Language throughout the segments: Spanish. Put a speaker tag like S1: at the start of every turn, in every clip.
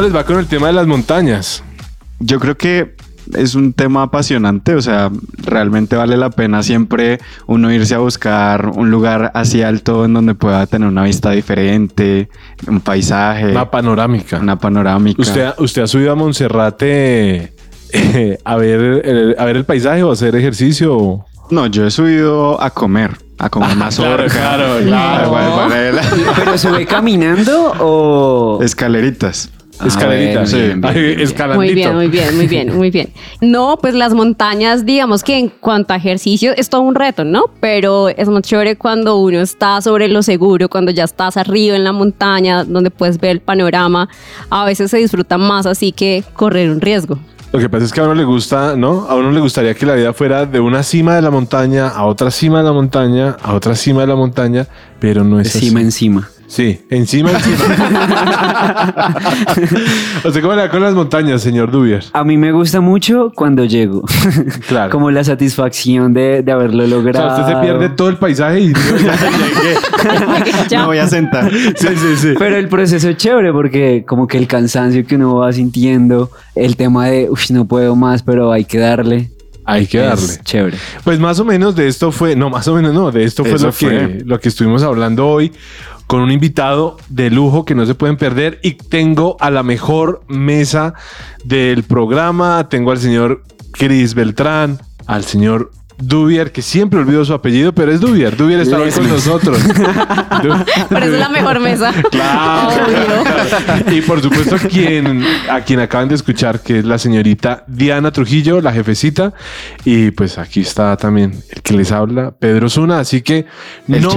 S1: ¿Cómo les va con el tema de las montañas?
S2: Yo creo que es un tema apasionante, o sea, realmente vale la pena siempre uno irse a buscar un lugar así alto en donde pueda tener una vista diferente, un paisaje,
S1: Una panorámica.
S2: una panorámica.
S1: ¿Usted, ¿Usted ha subido a Monserrate eh, a, ver, el, a ver el paisaje o a hacer ejercicio?
S2: No, yo he subido a comer, a comer mazorca,
S1: claro,
S2: a guardarela,
S3: ¿Pero sube caminando o...?
S2: escaleritas.
S1: Escalerita.
S3: bueno,
S2: sí.
S3: bien, bien, bien.
S4: Muy bien, muy bien, muy bien, muy bien. No, pues las montañas, digamos que en cuanto a ejercicio es todo un reto, ¿no? Pero es más chévere cuando uno está sobre lo seguro, cuando ya estás arriba en la montaña, donde puedes ver el panorama. A veces se disfruta más así que correr un riesgo.
S1: Lo que pasa es que a uno le gusta, ¿no? A uno le gustaría que la vida fuera de una cima de la montaña a otra cima de la montaña, a otra cima de la montaña, pero no es
S3: Encima,
S1: así.
S3: encima.
S1: Sí, encima, encima. o sea, ¿cómo le va con las montañas, señor Dubier?
S3: A mí me gusta mucho cuando llego.
S1: Claro.
S3: Como la satisfacción de, de haberlo
S1: O sea,
S3: logrado.
S1: usted se pierde todo el paisaje y yo ya llegué.
S4: Ya.
S2: Me voy a sentar.
S1: Sí, sí, sí.
S3: Pero el proceso es chévere porque como que el cansancio que uno va sintiendo, el tema de, uff, no puedo más, pero hay que darle.
S1: Hay que darle.
S3: Es chévere.
S1: Pues más o menos de esto fue, no, más o menos no, de esto fue,
S2: Eso
S1: lo, que,
S2: fue.
S1: lo que estuvimos hablando hoy con un invitado de lujo que no se pueden perder y tengo a la mejor mesa del programa, tengo al señor Cris Beltrán, al señor Dubier, que siempre olvido su apellido, pero es Dubier, Dubier está hoy con nosotros. Du-
S4: Pero es la mejor mesa.
S1: Claro,
S4: Obvio.
S1: claro. Y por supuesto, quien, a quien acaban de escuchar, que es la señorita Diana Trujillo, la jefecita. Y pues aquí está también el que les habla, Pedro Zuna. Así que
S2: El
S1: no.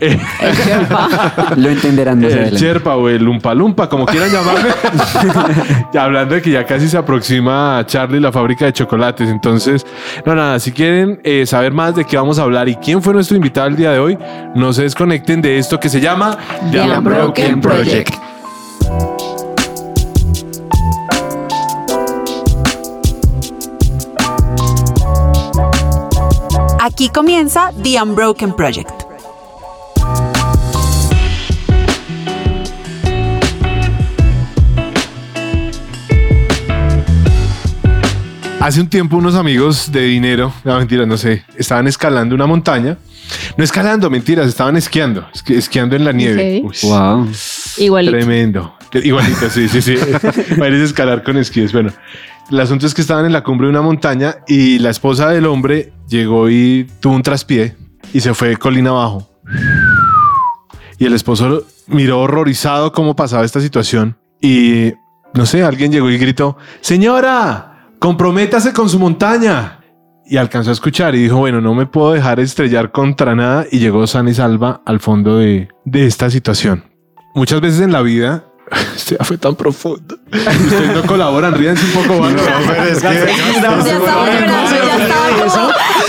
S2: Sherpa.
S1: Eh,
S3: Lo entenderán más
S1: el. Sherpa o el Lumpa Lumpa, como quieran llamarle. Ya hablando de que ya casi se aproxima a Charlie la fábrica de chocolates. Entonces, no, nada, si quieren eh, saber más de qué vamos a hablar y quién fue nuestro invitado el día de hoy, no se desconecten de esto que se llama
S4: The Unbroken Project.
S5: Aquí comienza The Unbroken Project.
S1: Hace un tiempo unos amigos de dinero, no mentira, no sé, estaban escalando una montaña. No escalando, mentiras, estaban esquiando, esqui- esquiando en la nieve.
S4: Ok.
S1: Uy,
S3: Wow.
S4: Igualito.
S1: Tremendo. Igualito, sí, sí, sí. Parece escalar con esquíes. Bueno, el asunto es que estaban en la cumbre de una montaña y la esposa del hombre llegó y tuvo un traspié y se fue colina abajo. Y el esposo miró horrorizado cómo pasaba esta situación y no sé, alguien llegó y gritó, señora, comprométase con su montaña. Y alcanzó a escuchar y dijo, bueno, no me puedo dejar estrellar contra nada y llegó sana y salva al fondo de, de esta situación. Muchas veces en la vida, este ya fue tan profundo. Ustedes no colaboran, ríanse un poco, ¿vale?
S2: pero es que-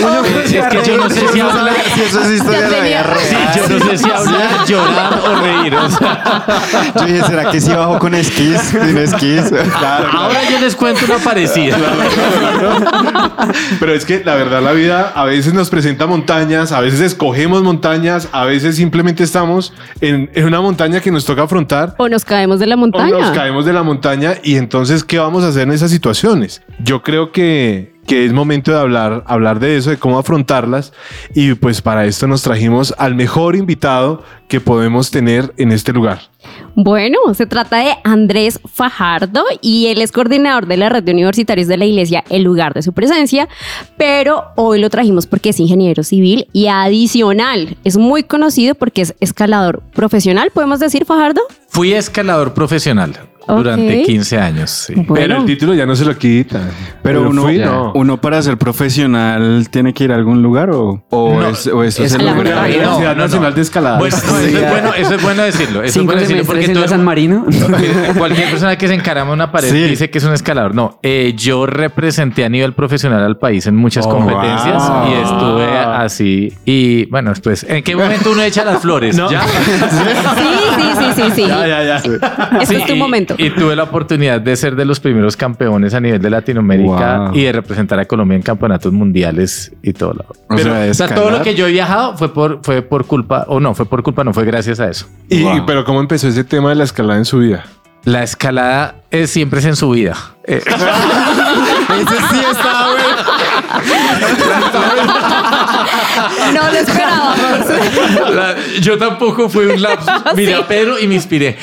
S6: Es yo no sé si hablar,
S2: Si eso es historia de la vida real.
S6: sí, yo no sé si hablar, llorar o reír. o sea,
S2: Yo dije, ¿será que sí bajo con esquís? Sin esquís.
S6: ahora yo les cuento una parecida.
S1: Pero es que la verdad la vida a veces nos presenta montañas, a veces escogemos montañas, a veces simplemente estamos en, en una montaña que nos toca afrontar
S4: O nos caemos de la
S1: o
S4: montaña.
S1: nos caemos de la montaña y entonces ¿qué vamos a hacer en esas situaciones? Yo creo que, que es momento de hablar, hablar de eso, de cómo afrontarlas y pues para esto nos trajimos al mejor invitado que podemos tener en este lugar.
S4: Bueno, se trata de Andrés Fajardo y él es coordinador de la red de universitarios de la iglesia, el lugar de su presencia, pero hoy lo trajimos porque es ingeniero civil y adicional, es muy conocido porque es escalador profesional, ¿podemos decir Fajardo?
S6: Fui escalador profesional Durante 15 años. sí.
S1: Pero el título ya no se lo quita.
S2: Pero uno,
S1: fui, no.
S2: uno para ser profesional tiene que ir a algún lugar o, o,
S6: No,
S2: es, o eso
S3: es
S2: se
S3: a la
S1: Universidad
S6: no,
S1: Nacional de Escalada.
S6: Eso es bueno, eso es bueno decirlo. Eso es
S3: Cinco
S6: bueno decirlo todo el
S3: San Marino.
S6: Cualquier persona que se encarama una pared
S2: Sí.
S6: dice que es un escalador. No, eh, yo representé a nivel profesional al país en muchas
S1: Oh,
S6: competencias
S1: wow.
S6: y estuve así. Y bueno, pues, ¿en qué momento uno echa las flores?
S1: No.
S6: ¿Ya?
S4: Sí, sí, sí, sí, sí.
S1: ya, ya, ya.
S4: Este es tu
S6: y,
S4: momento.
S6: Y tuve la oportunidad de ser de los primeros campeones a nivel de Latinoamérica
S2: Wow.
S6: y de representar a Colombia en campeonatos mundiales y todo lo.
S2: O
S6: Pero,
S2: sea,
S6: o sea, todo lo que yo he viajado fue por, fue por culpa, o no, fue por culpa, no fue gracias a eso.
S1: Y,
S2: Wow.
S1: y- pero ¿cómo empezó ese tema de la escalada en su vida?
S6: La escalada es siempre es en su vida. Eh,
S2: Ese sí estaba bueno.
S4: No lo esperábamos.
S6: la- yo tampoco fui un lapsus. Miré a Pedro y me inspiré.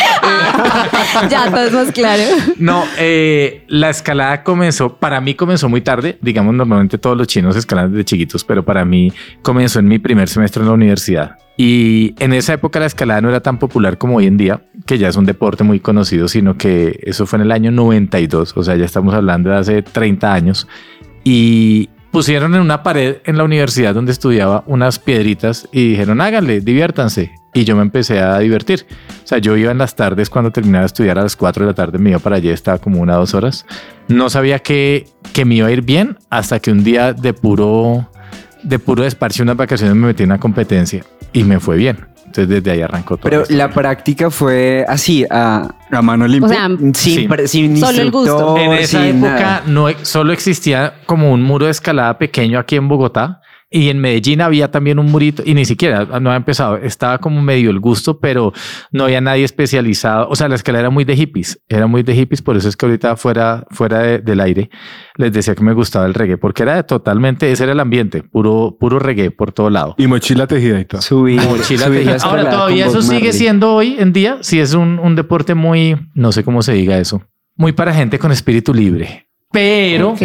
S4: ya todo es más claro.
S6: No, eh, la escalada comenzó, para mí comenzó muy tarde. Digamos, normalmente todos los chinos escalan desde chiquitos, pero para mí comenzó en mi primer semestre en la universidad. Y en esa época la escalada no era tan popular como hoy en día, que ya es un deporte muy conocido, sino que eso fue en el año 92, o sea, ya estamos hablando de hace 30 años. Y pusieron en una pared en la universidad donde estudiaba unas piedritas y dijeron, háganle, diviértanse. Y yo me empecé a divertir. O sea, yo iba en las tardes cuando terminaba de estudiar a las 4 de la tarde, me iba para allá, estaba como una o dos horas. No sabía que, que me iba a ir bien hasta que un día de puro, de puro desparche, unas vacaciones me metí en una competencia y me fue bien. Entonces desde ahí arrancó todo.
S3: Pero
S6: esto.
S3: la práctica fue así, a,
S2: A mano limpia.
S4: O sea,
S3: sin,
S6: Sí.
S3: sin
S4: Solo el gusto.
S6: En esa época
S3: nada.
S6: no e- solo existía como un muro de escalada pequeño aquí en Bogotá y en Medellín había también un murito y ni siquiera no había empezado. Estaba como medio el gusto, pero no había nadie especializado. O sea, la escalada era muy de hippies, era muy de hippies. Por eso es que ahorita fuera, fuera de- del aire les decía que me gustaba el reggae porque era de totalmente, ese era el ambiente, puro, puro reggae por todo lado.
S1: Y mochila tejida y todo.
S3: Subir,
S6: Mochila
S3: la
S6: tejida. Ahora todavía eso
S3: Bob
S6: sigue
S3: Marley.
S6: siendo hoy en día, si es un, un deporte muy, no sé cómo se diga eso, muy para gente con espíritu libre. Pero,
S4: Ok.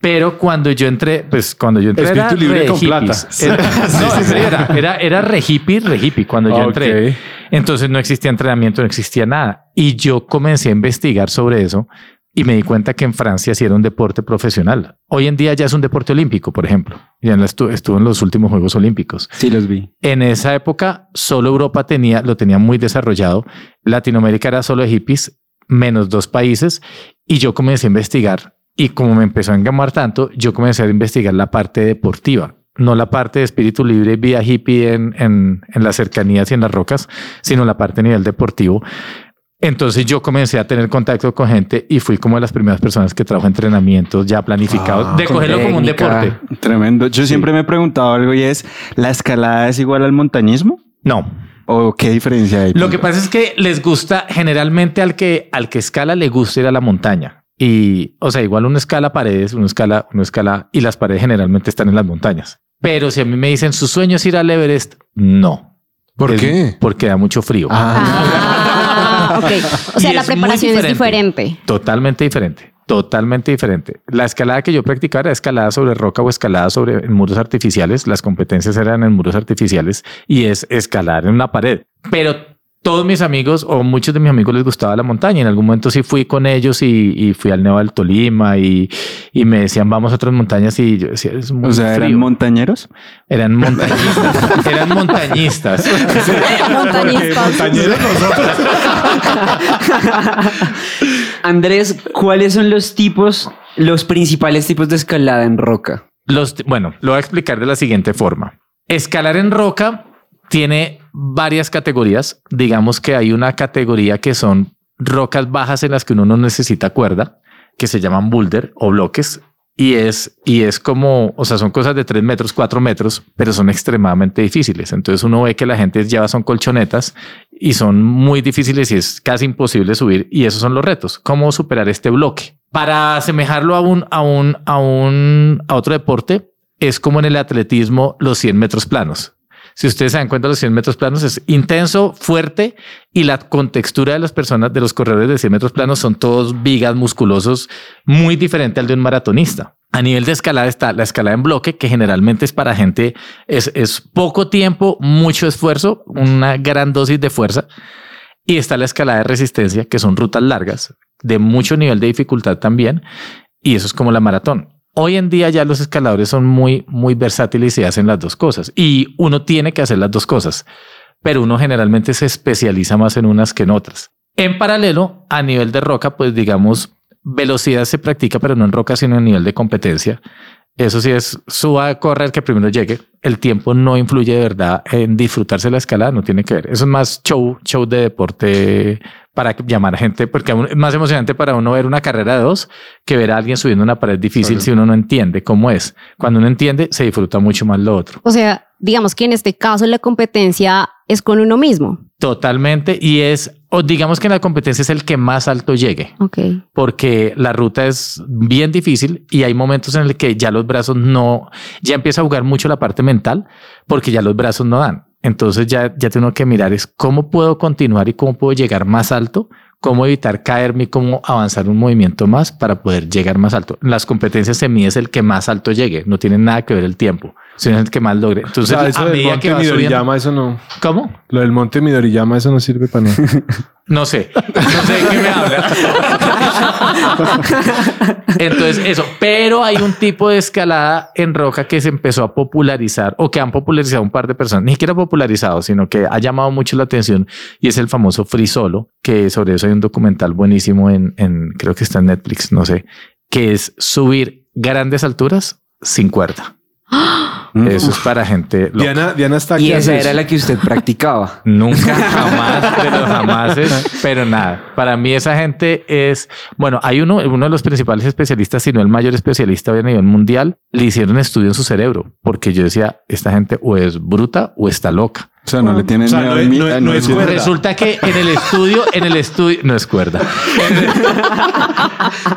S6: Pero cuando yo entré, pues cuando yo entré
S1: Espíritu
S6: era
S1: libre
S6: re
S1: con plata.
S6: Era, no, era, era, era re hippie, re hippie cuando yo entré.
S1: Ok.
S6: Entonces no existía entrenamiento, no existía nada. Y yo comencé a investigar sobre eso y me di cuenta que en Francia sí era un deporte profesional. Hoy en día ya es un deporte olímpico, por ejemplo. Ya en la estu- estuvo en los últimos Juegos Olímpicos.
S3: Sí, los vi.
S6: En esa época solo Europa tenía, lo tenía muy desarrollado. Latinoamérica era solo de hippies, menos dos países. Y yo comencé a investigar. Y como me empezó a engamar tanto, yo comencé a investigar la parte deportiva. No la parte de espíritu libre, vida hippie en, en, en las cercanías y en las rocas, sino la parte a nivel deportivo. Entonces yo comencé a tener contacto con gente y fui como de las primeras personas que trajo entrenamientos ya planificados
S1: Ah,
S6: de cogerlo como un
S3: técnica.
S6: deporte.
S2: Tremendo. Yo siempre me he preguntado algo y es, ¿la escalada es igual al montañismo?
S6: No,
S2: ¿O qué diferencia hay?
S6: Lo que pasa es que les gusta generalmente al que al que escala le gusta ir a la montaña. Y, o sea, igual uno escala paredes, uno escala, uno escala y las paredes generalmente están en las montañas. Pero si a mí me dicen su sueño es ir al Everest, no.
S1: ¿Por
S6: Es-
S1: qué?
S6: Porque da mucho frío.
S4: Ah, ok. O sea,
S6: Y
S4: la
S6: es
S4: preparación es
S6: diferente.
S4: diferente.
S6: Totalmente diferente. Totalmente diferente. La escalada que yo practicaba era escalada sobre roca o escalada sobre en muros artificiales. Las competencias eran en muros artificiales y es escalar en una pared. Pero todos mis amigos o muchos de mis amigos les gustaba la montaña. En algún momento sí fui con ellos y, y fui al Nevado del Tolima y, y me decían vamos a otras montañas y yo decía es muy
S2: O sea, ¿eran
S6: frío".
S2: montañeros?
S6: eran montañistas. eran montañistas.
S4: Montañistas.
S1: Montañeros nosotros.
S3: Andrés, ¿cuáles son los tipos, los principales tipos de escalada en roca?
S6: Los, bueno, lo voy a explicar de la siguiente forma. Escalar en roca tiene varias categorías. Digamos que hay una categoría que son rocas bajas en las que uno no necesita cuerda, que se llaman boulder o bloques. Y es, y es como, o sea, son cosas de 3 metros, 4 metros, pero son extremadamente difíciles. Entonces uno ve que la gente lleva son colchonetas y son muy difíciles y es casi imposible subir. Y esos son los retos. ¿Cómo superar este bloque? Para asemejarlo a un, a un, a un, a otro deporte, es como en el atletismo los 100 metros planos. Si ustedes se dan cuenta, los 100 metros planos es intenso, fuerte y la contextura de las personas, de los corredores de 100 metros planos son todos vigas, musculosos, muy diferente al de un maratonista. A nivel de escalada está la escalada en bloque, que generalmente es para gente, es, es poco tiempo, mucho esfuerzo, una gran dosis de fuerza. Y está la escalada de resistencia, que son rutas largas, de mucho nivel de dificultad también. Y eso es como la maratón. Hoy en día ya los escaladores son muy, muy versátiles y hacen las dos cosas. Y uno tiene que hacer las dos cosas, pero uno generalmente se especializa más en unas que en otras. En paralelo, a nivel de roca, pues digamos, velocidad se practica, pero no en roca, sino a nivel de competencia. Eso sí es suba, corre el que primero llegue. El tiempo no influye de verdad en disfrutarse la escalada, no tiene que ver. Eso es más show, show de deporte para llamar a gente, porque aún es más emocionante para uno ver una carrera de dos que ver a alguien subiendo una pared difícil
S1: Claro.
S6: si uno no entiende cómo es. Cuando uno entiende, se disfruta mucho más lo otro.
S4: O sea, digamos que en este caso la competencia es con uno mismo.
S6: Totalmente. Y es o digamos que en la competencia es el que más alto llegue,
S4: Ok.
S6: porque la ruta es bien difícil y hay momentos en el que ya los brazos no, ya empieza a jugar mucho la parte mental, porque ya los brazos no dan. Entonces ya, ya tengo que mirar es cómo puedo continuar y cómo puedo llegar más alto, cómo evitar caerme y cómo avanzar un movimiento más para poder llegar más alto. En las competencias se mide es el que más alto llegue, no tiene nada que ver el tiempo, sino el que más logre.
S1: O
S6: Entonces,
S1: sea, eso
S6: a
S1: del
S6: medida
S1: monte
S6: que va subiendo,
S1: Midoriyama, eso no.
S6: ¿cómo?
S1: Lo del monte Midoriyama, eso no sirve para nada.
S6: No sé, no sé de qué me habla. Entonces, eso, pero hay un tipo de escalada en roca que se empezó a popularizar o que han popularizado un par de personas, ni siquiera popularizado, sino que ha llamado mucho la atención y es el famoso free solo, que sobre eso hay un documental buenísimo en, en creo que está en Netflix, no sé, que es subir grandes alturas sin cuerda. Eso es para gente loca.
S1: Diana, Diana está aquí.
S3: Y esa era la que usted practicaba.
S6: Nunca, jamás, de los jamases, pero nada. Para mí esa gente es, bueno, hay uno, uno de los principales especialistas, si no el mayor especialista hoy a nivel mundial, le hicieron estudio en su cerebro, porque yo decía, esta gente o es bruta o está loca.
S2: O sea, no le tienen
S1: O sea,
S2: miedo
S1: no es- es- es
S2: es-
S1: cuerda.
S6: Resulta que en el estudio, en el estudio, no es cuerda,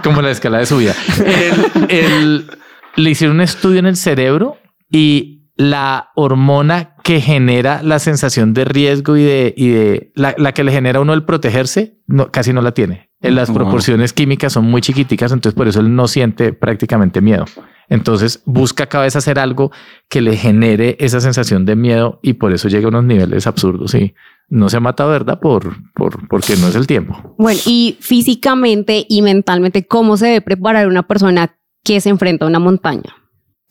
S6: como la escala de subida. El, el- le hicieron un estudio en el cerebro y la hormona que genera la sensación de riesgo y de, y de la, la que le genera a uno el protegerse, no, casi no la tiene. En las
S2: Wow.
S6: proporciones químicas son muy chiquiticas, entonces por eso él no siente prácticamente miedo. Entonces busca cada vez hacer algo que le genere esa sensación de miedo y por eso llega a unos niveles absurdos. Y no se ha matado, ¿verdad? Por, por, porque no es el tiempo.
S4: Bueno, y físicamente y mentalmente, ¿cómo se debe preparar una persona que se enfrenta a una montaña?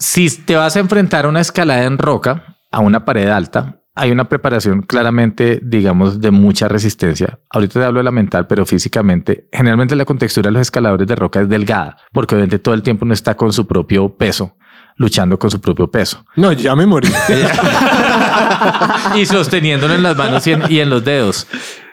S6: Si te vas a enfrentar a una escalada en roca, a una pared alta, hay una preparación claramente, digamos, de mucha resistencia. Ahorita te hablo de la mental, pero físicamente, generalmente la contextura de los escaladores de roca es delgada, porque obviamente todo el tiempo no está con su propio peso, luchando con su propio peso
S1: No, ya me morí.
S6: y sosteniéndolo en las manos y en, y en los dedos.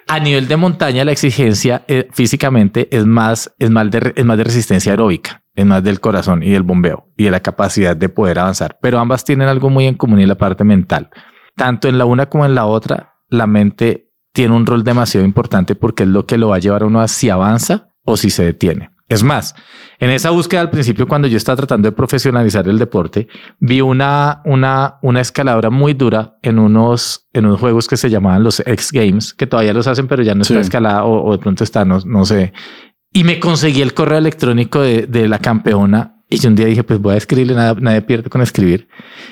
S6: A nivel de montaña, la exigencia eh, físicamente es más, es, más de, es más de resistencia aeróbica, es más del corazón y del bombeo y de la capacidad de poder avanzar. Pero ambas tienen algo muy en común y la parte mental. Tanto en la una como en la otra, la mente tiene un rol demasiado importante porque es lo que lo va a llevar a uno a si avanza o si se detiene. Es más, en esa búsqueda al principio, cuando yo estaba tratando de profesionalizar el deporte, vi una, una, una escaladora muy dura en unos, en unos juegos que se llamaban los X Games, que todavía los hacen, pero ya no está
S1: Sí.
S6: escalada o, o de pronto está, no, no sé. Y me conseguí el correo electrónico de, de la campeona. Y yo un día dije, pues voy a escribirle, nada, nadie pierde con escribir.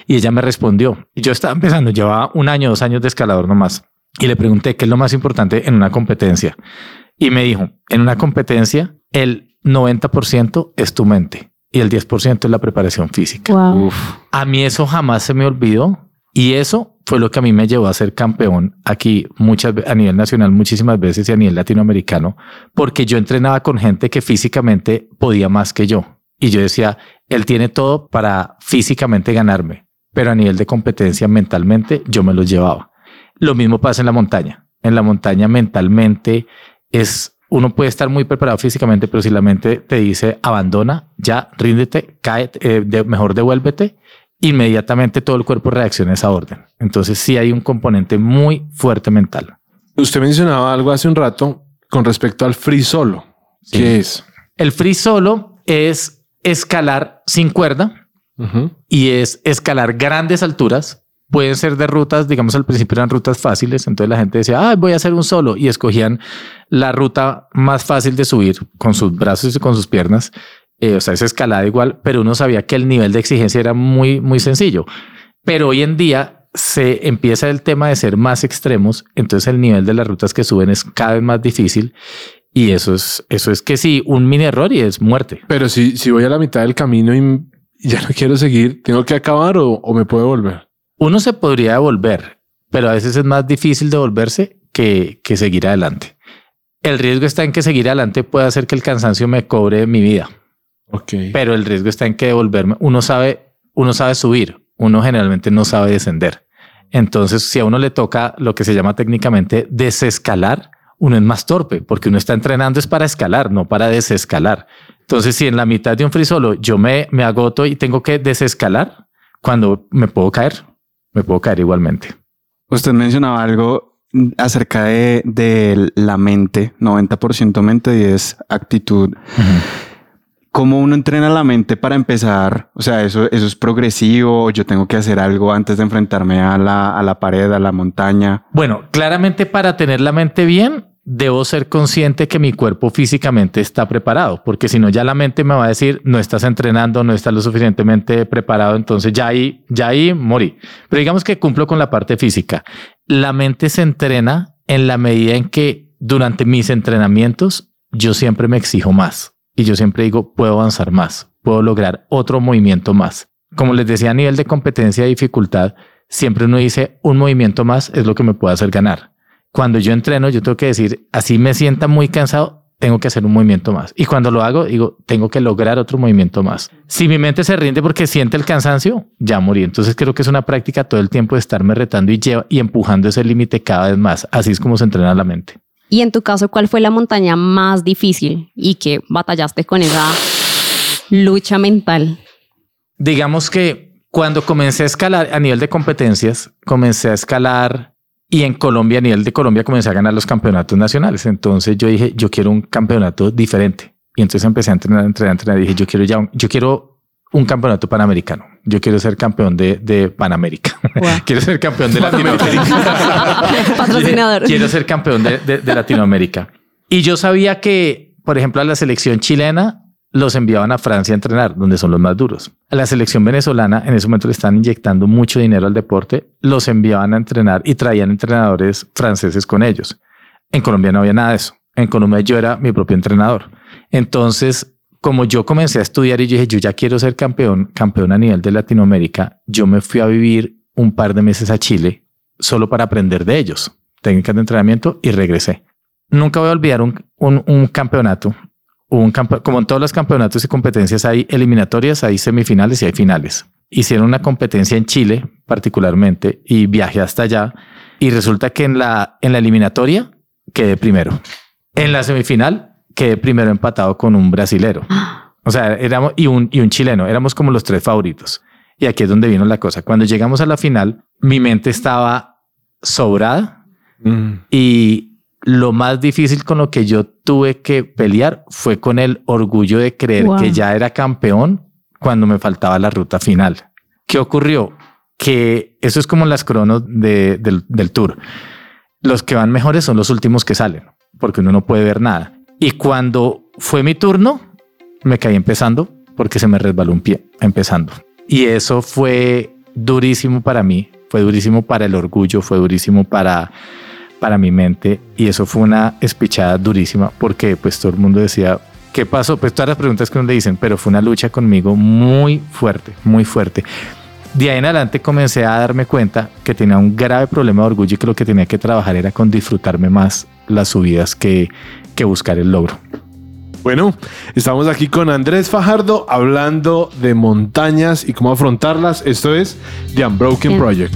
S6: Y ella me respondió. Y yo estaba empezando, llevaba un año, dos años de escalador nomás. Y le pregunté qué es lo más importante en una competencia. Y me dijo, en una competencia, el 90% es tu mente y el 10% es la preparación física.
S4: Wow.
S6: A mí eso jamás se me olvidó y eso fue lo que a mí me llevó a ser campeón aquí muchas a nivel nacional muchísimas veces y a nivel latinoamericano porque yo entrenaba con gente que físicamente podía más que yo y yo decía, él tiene todo para físicamente ganarme, pero a nivel de competencia mentalmente yo me los llevaba. Lo mismo pasa en la montaña. En la montaña mentalmente es uno puede estar muy preparado físicamente, pero si la mente te dice abandona, ya ríndete, cae, eh, mejor devuélvete, inmediatamente todo el cuerpo reacciona a esa orden. Entonces sí hay un componente muy fuerte mental.
S1: Usted mencionaba algo hace un rato con respecto al free solo.
S6: Sí.
S1: ¿Qué es?
S6: El free solo es escalar sin cuerda y es escalar grandes alturas. Pueden ser de rutas, digamos al principio eran rutas fáciles, entonces la gente decía, ah, voy a hacer un solo y escogían la ruta más fácil de subir con sus brazos y con sus piernas. Eh, o sea, es escalada igual, pero uno sabía que el nivel de exigencia era muy, muy sencillo. Pero hoy en día se empieza el tema de ser más extremos, entonces el nivel de las rutas que suben es cada vez más difícil y eso es, eso es que sí, un mini error y es muerte.
S1: Pero si, si voy a la mitad del camino y ya no quiero seguir, ¿tengo que acabar o, o me puedo volver?
S6: Uno se podría devolver, pero a veces es más difícil devolverse que, que seguir adelante. El riesgo está en que seguir adelante puede hacer que el cansancio me cobre mi vida,
S1: Ok.
S6: pero el riesgo está en que devolverme. Uno sabe, uno sabe subir, uno generalmente no sabe descender. Entonces, si a uno le toca lo que se llama técnicamente desescalar, uno es más torpe porque uno está entrenando es para escalar, no para desescalar. Entonces, si en la mitad de un free solo yo me, me agoto y tengo que desescalar, cuando me puedo caer, me puedo caer igualmente.
S2: Usted mencionaba algo acerca de, de la mente, 90% mente y es actitud. ¿Cómo uno entrena la mente para empezar? O sea, eso, eso es progresivo. Yo tengo que hacer algo antes de enfrentarme a la, a la pared, a la montaña.
S6: Bueno, claramente para tener la mente bien, debo ser consciente que mi cuerpo físicamente está preparado, porque si no, ya la mente me va a decir, no estás entrenando, no estás lo suficientemente preparado, entonces ya ahí, ya ahí morí. Pero digamos que cumplo con la parte física. La mente se entrena en la medida en que durante mis entrenamientos yo siempre me exijo más. Y yo siempre digo, puedo avanzar más, puedo lograr otro movimiento más. Como les decía, a nivel de competencia y dificultad, siempre uno dice, un movimiento más es lo que me puede hacer ganar. Cuando yo entreno, yo tengo que decir, así me sienta muy cansado, tengo que hacer un movimiento más. Y cuando lo hago, digo, tengo que lograr otro movimiento más. Si mi mente se rinde porque siente el cansancio, ya morí. Entonces creo que es una práctica todo el tiempo de estarme retando y, lleva, y empujando ese límite cada vez más. Así es como se entrena la mente.
S4: Y en tu caso, ¿cuál fue la montaña más difícil y que batallaste con esa lucha mental?
S6: Digamos que cuando comencé a escalar a nivel de competencias, comencé a escalar y en Colombia, a nivel de Colombia, comencé a ganar los campeonatos nacionales. Entonces yo dije, yo quiero un campeonato diferente. Y entonces empecé a entrenar, entrenar, entrenar. Dije, yo quiero ya, yo quiero un campeonato panamericano. Yo quiero ser campeón de, de Panamérica. quiero ser campeón de Latinoamérica.
S4: Patrocinador.
S6: quiero ser campeón de, de, de Latinoamérica. Y yo sabía que, por ejemplo, a la selección chilena los enviaban a Francia a entrenar, donde son los más duros. A la selección venezolana, en ese momento le están inyectando mucho dinero al deporte, los enviaban a entrenar y traían entrenadores franceses con ellos. En Colombia no había nada de eso. En Colombia yo era mi propio entrenador. Entonces, como yo comencé a estudiar y dije, yo ya quiero ser campeón, campeón a nivel de Latinoamérica, yo me fui a vivir un par de meses a Chile solo para aprender de ellos, técnicas de entrenamiento y regresé. Nunca voy a olvidar un, un, un campeonato un como en todos los campeonatos y competencias hay eliminatorias, hay semifinales y hay finales. Hicieron una competencia en Chile particularmente y viajé hasta allá y resulta que en la, en la eliminatoria quedé primero. En la semifinal quedé primero empatado con un brasilero. O sea, éramos y un, y un chileno, éramos como los tres favoritos. Y aquí es donde vino la cosa. Cuando llegamos a la final, mi mente estaba sobrada mm. y lo más difícil con lo que yo tuve que pelear fue con el orgullo de creer que ya era campeón cuando me faltaba la ruta final. ¿Qué ocurrió? Que eso es como las cronos del, del tour. Los que van mejores son los últimos que salen, porque uno no puede ver nada. Y cuando fue mi turno, me caí empezando porque se me resbaló un pie empezando. Y eso fue durísimo para mí, fue durísimo para el orgullo, fue durísimo para para mi mente y eso fue una espichada durísima porque pues todo el mundo decía, ¿qué pasó? Pues todas las preguntas que uno le dicen, pero fue una lucha conmigo muy fuerte, muy fuerte. De ahí en adelante comencé a darme cuenta que tenía un grave problema de orgullo y que lo que tenía que trabajar era con disfrutarme más las subidas que, que buscar el logro.
S1: Bueno, estamos aquí con Andrés Fajardo hablando de montañas y cómo afrontarlas. Esto es The Unbroken Project.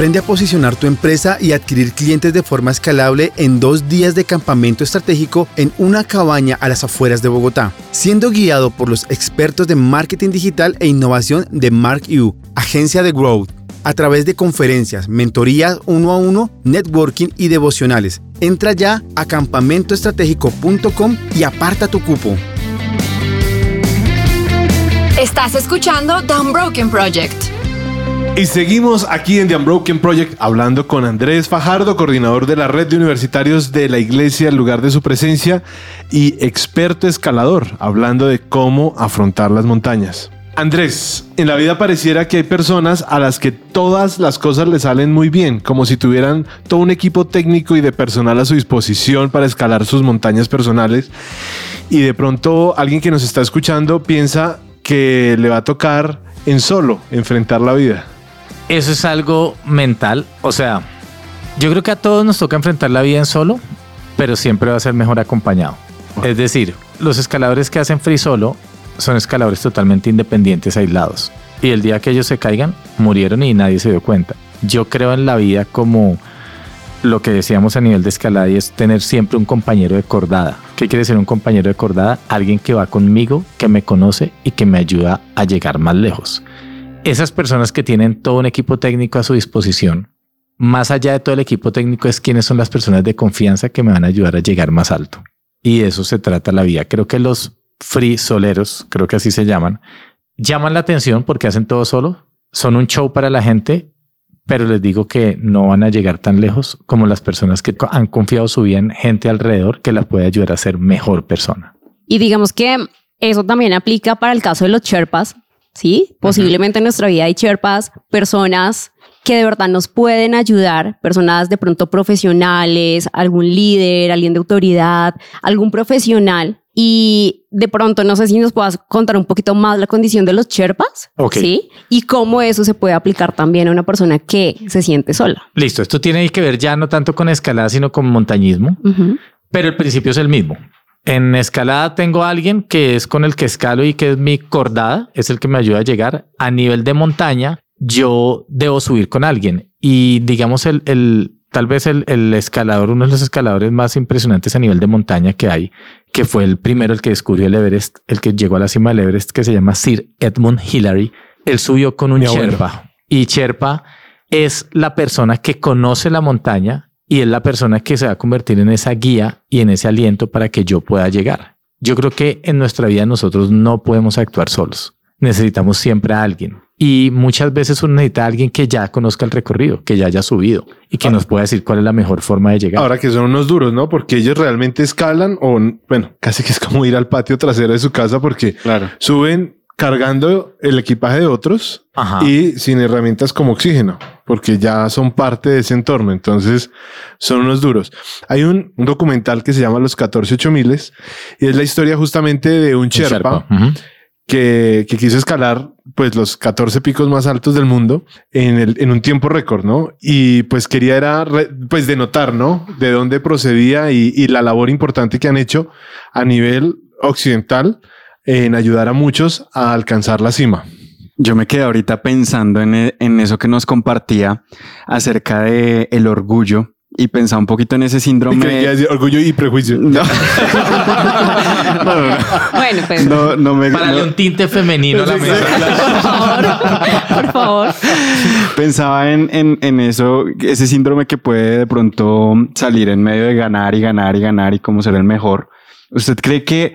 S7: Aprende a posicionar tu empresa y adquirir clientes de forma escalable en dos días de campamento estratégico en una cabaña a las afueras de Bogotá, siendo guiado por los expertos de marketing digital e innovación de Mark U, agencia de Growth, a través de conferencias, mentorías uno a uno, networking y devocionales. Entra ya a campamentoestratégico.com y aparta tu cupo.
S5: Estás escuchando The Unbroken Project.
S1: Y seguimos aquí en The Unbroken Project hablando con Andrés Fajardo, coordinador de la red de universitarios de la iglesia, el lugar de su presencia, y experto escalador, hablando de cómo afrontar las montañas. Andrés, en la vida pareciera que hay personas a las que todas las cosas le salen muy bien, como si tuvieran todo un equipo técnico y de personal a su disposición para escalar sus montañas personales. Y de pronto alguien que nos está escuchando piensa que le va a tocar en solo enfrentar la vida
S6: eso es algo mental. O sea, yo creo que a todos nos toca enfrentar la vida en solo pero siempre va a ser mejor acompañado. Es decir, los escaladores que hacen free solo son escaladores totalmente independientes, aislados. Y el día que ellos se caigan, murieron y nadie se dio cuenta. Yo creo en la vida como lo que decíamos a nivel de escalada y es tener siempre un compañero de cordada. ¿Qué quiere decir un compañero de cordada? Alguien que va conmigo, que me conoce y que me ayuda a llegar más lejos. Esas personas que tienen todo un equipo técnico a su disposición, más allá de todo el equipo técnico, es quiénes son las personas de confianza que me van a ayudar a llegar más alto. Y de eso se trata la vida. Creo que los free soleros, creo que así se llaman, llaman la atención porque hacen todo solo, son un show para la gente, pero les digo que no van a llegar tan lejos como las personas que han confiado su vida en gente alrededor que la puede ayudar a ser mejor persona.
S4: Y digamos que eso también aplica para el caso de los Sherpas, ¿sí? Posiblemente en nuestra vida hay Sherpas, personas que de verdad nos pueden ayudar, personas de pronto profesionales, algún líder, alguien de autoridad, algún profesional. Y de pronto, no sé si nos puedas contar un poquito más la condición de los Sherpas,
S6: Ok.
S4: ¿sí? Y cómo eso se puede aplicar también a una persona que se siente sola.
S6: Listo, esto tiene que ver ya no tanto con escalada, sino con montañismo, pero el principio es el mismo. En escalada tengo a alguien que es con el que escalo y que es mi cordada, es el que me ayuda a llegar. A nivel de montaña, yo debo subir con alguien y digamos el, el tal vez el, el escalador, uno de los escaladores más impresionantes a nivel de montaña que hay, que fue el primero, el que descubrió el Everest, el que llegó a la cima del Everest, que se llama Sir Edmund Hillary. Él subió con un. Sherpa y Sherpa es la persona que conoce la montaña y es la persona que se va a convertir en esa guía y en ese aliento para que yo pueda llegar. Yo creo que en nuestra vida nosotros no podemos actuar solos. Necesitamos siempre a alguien. Y muchas veces uno necesita a alguien que ya conozca el recorrido, que ya haya subido y que nos pueda decir cuál es la mejor forma de llegar.
S1: Ahora que son unos duros, ¿no? Porque ellos realmente escalan o, bueno, casi que es como ir al patio trasero de su casa porque
S2: Claro.
S1: suben cargando el equipaje de otros
S6: Ajá.
S1: y sin herramientas como oxígeno, porque ya son parte de ese entorno. Entonces son unos duros. Hay un, un documental que se llama Los 14 8000 y es la historia justamente de un Sherpa,
S6: Ujú.
S1: que, que quiso escalar pues los 14 picos más altos del mundo en, el, en un tiempo récord, ¿no? Y pues quería era re- pues denotar, ¿no? De dónde procedía y, y la labor importante que han hecho a nivel occidental en ayudar a muchos a alcanzar la cima.
S2: Yo me quedé ahorita pensando en, e- en eso que nos compartía acerca de el orgullo y pensaba un poquito en ese síndrome.
S1: decir orgullo y prejuicio.
S2: No.
S4: Bueno, pues,
S2: no, no me
S6: Para
S2: no-
S6: un tinte femenino a la mesa.
S4: por favor, por favor.
S2: pensaba en, en, en eso, ese síndrome que puede de pronto salir en medio de ganar y ganar y ganar y cómo ser el mejor. ¿Usted cree que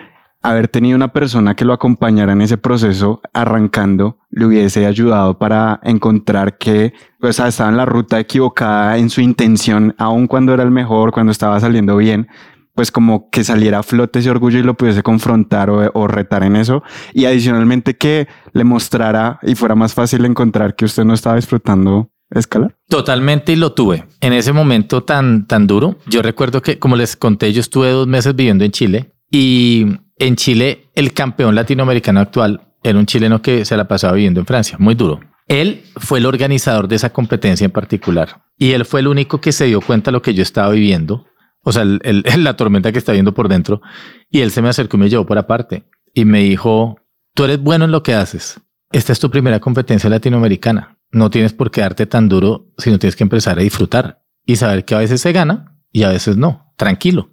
S2: haber tenido una persona que lo acompañara en ese proceso arrancando le hubiese ayudado para encontrar que pues, estaba en la ruta equivocada en su intención, aun cuando era el mejor, cuando estaba saliendo bien? pues como que saliera a flote ese orgullo y lo pudiese confrontar o, o retar en eso. Y adicionalmente que le mostrara y fuera más fácil encontrar que usted no estaba disfrutando escalar.
S6: Totalmente y lo tuve. En ese momento tan, tan duro, yo recuerdo que, como les conté, yo estuve dos meses viviendo en Chile y en Chile el campeón latinoamericano actual era un chileno que se la pasaba viviendo en Francia, muy duro. Él fue el organizador de esa competencia en particular y él fue el único que se dio cuenta de lo que yo estaba viviendo, o sea, el- el- la tormenta que está viendo por dentro y él se me acercó y me llevó por aparte y me dijo, tú eres bueno en lo que haces. Esta es tu primera competencia latinoamericana. No tienes por qué darte tan duro, sino tienes que empezar a disfrutar y saber que a veces se gana y a veces no. Tranquilo.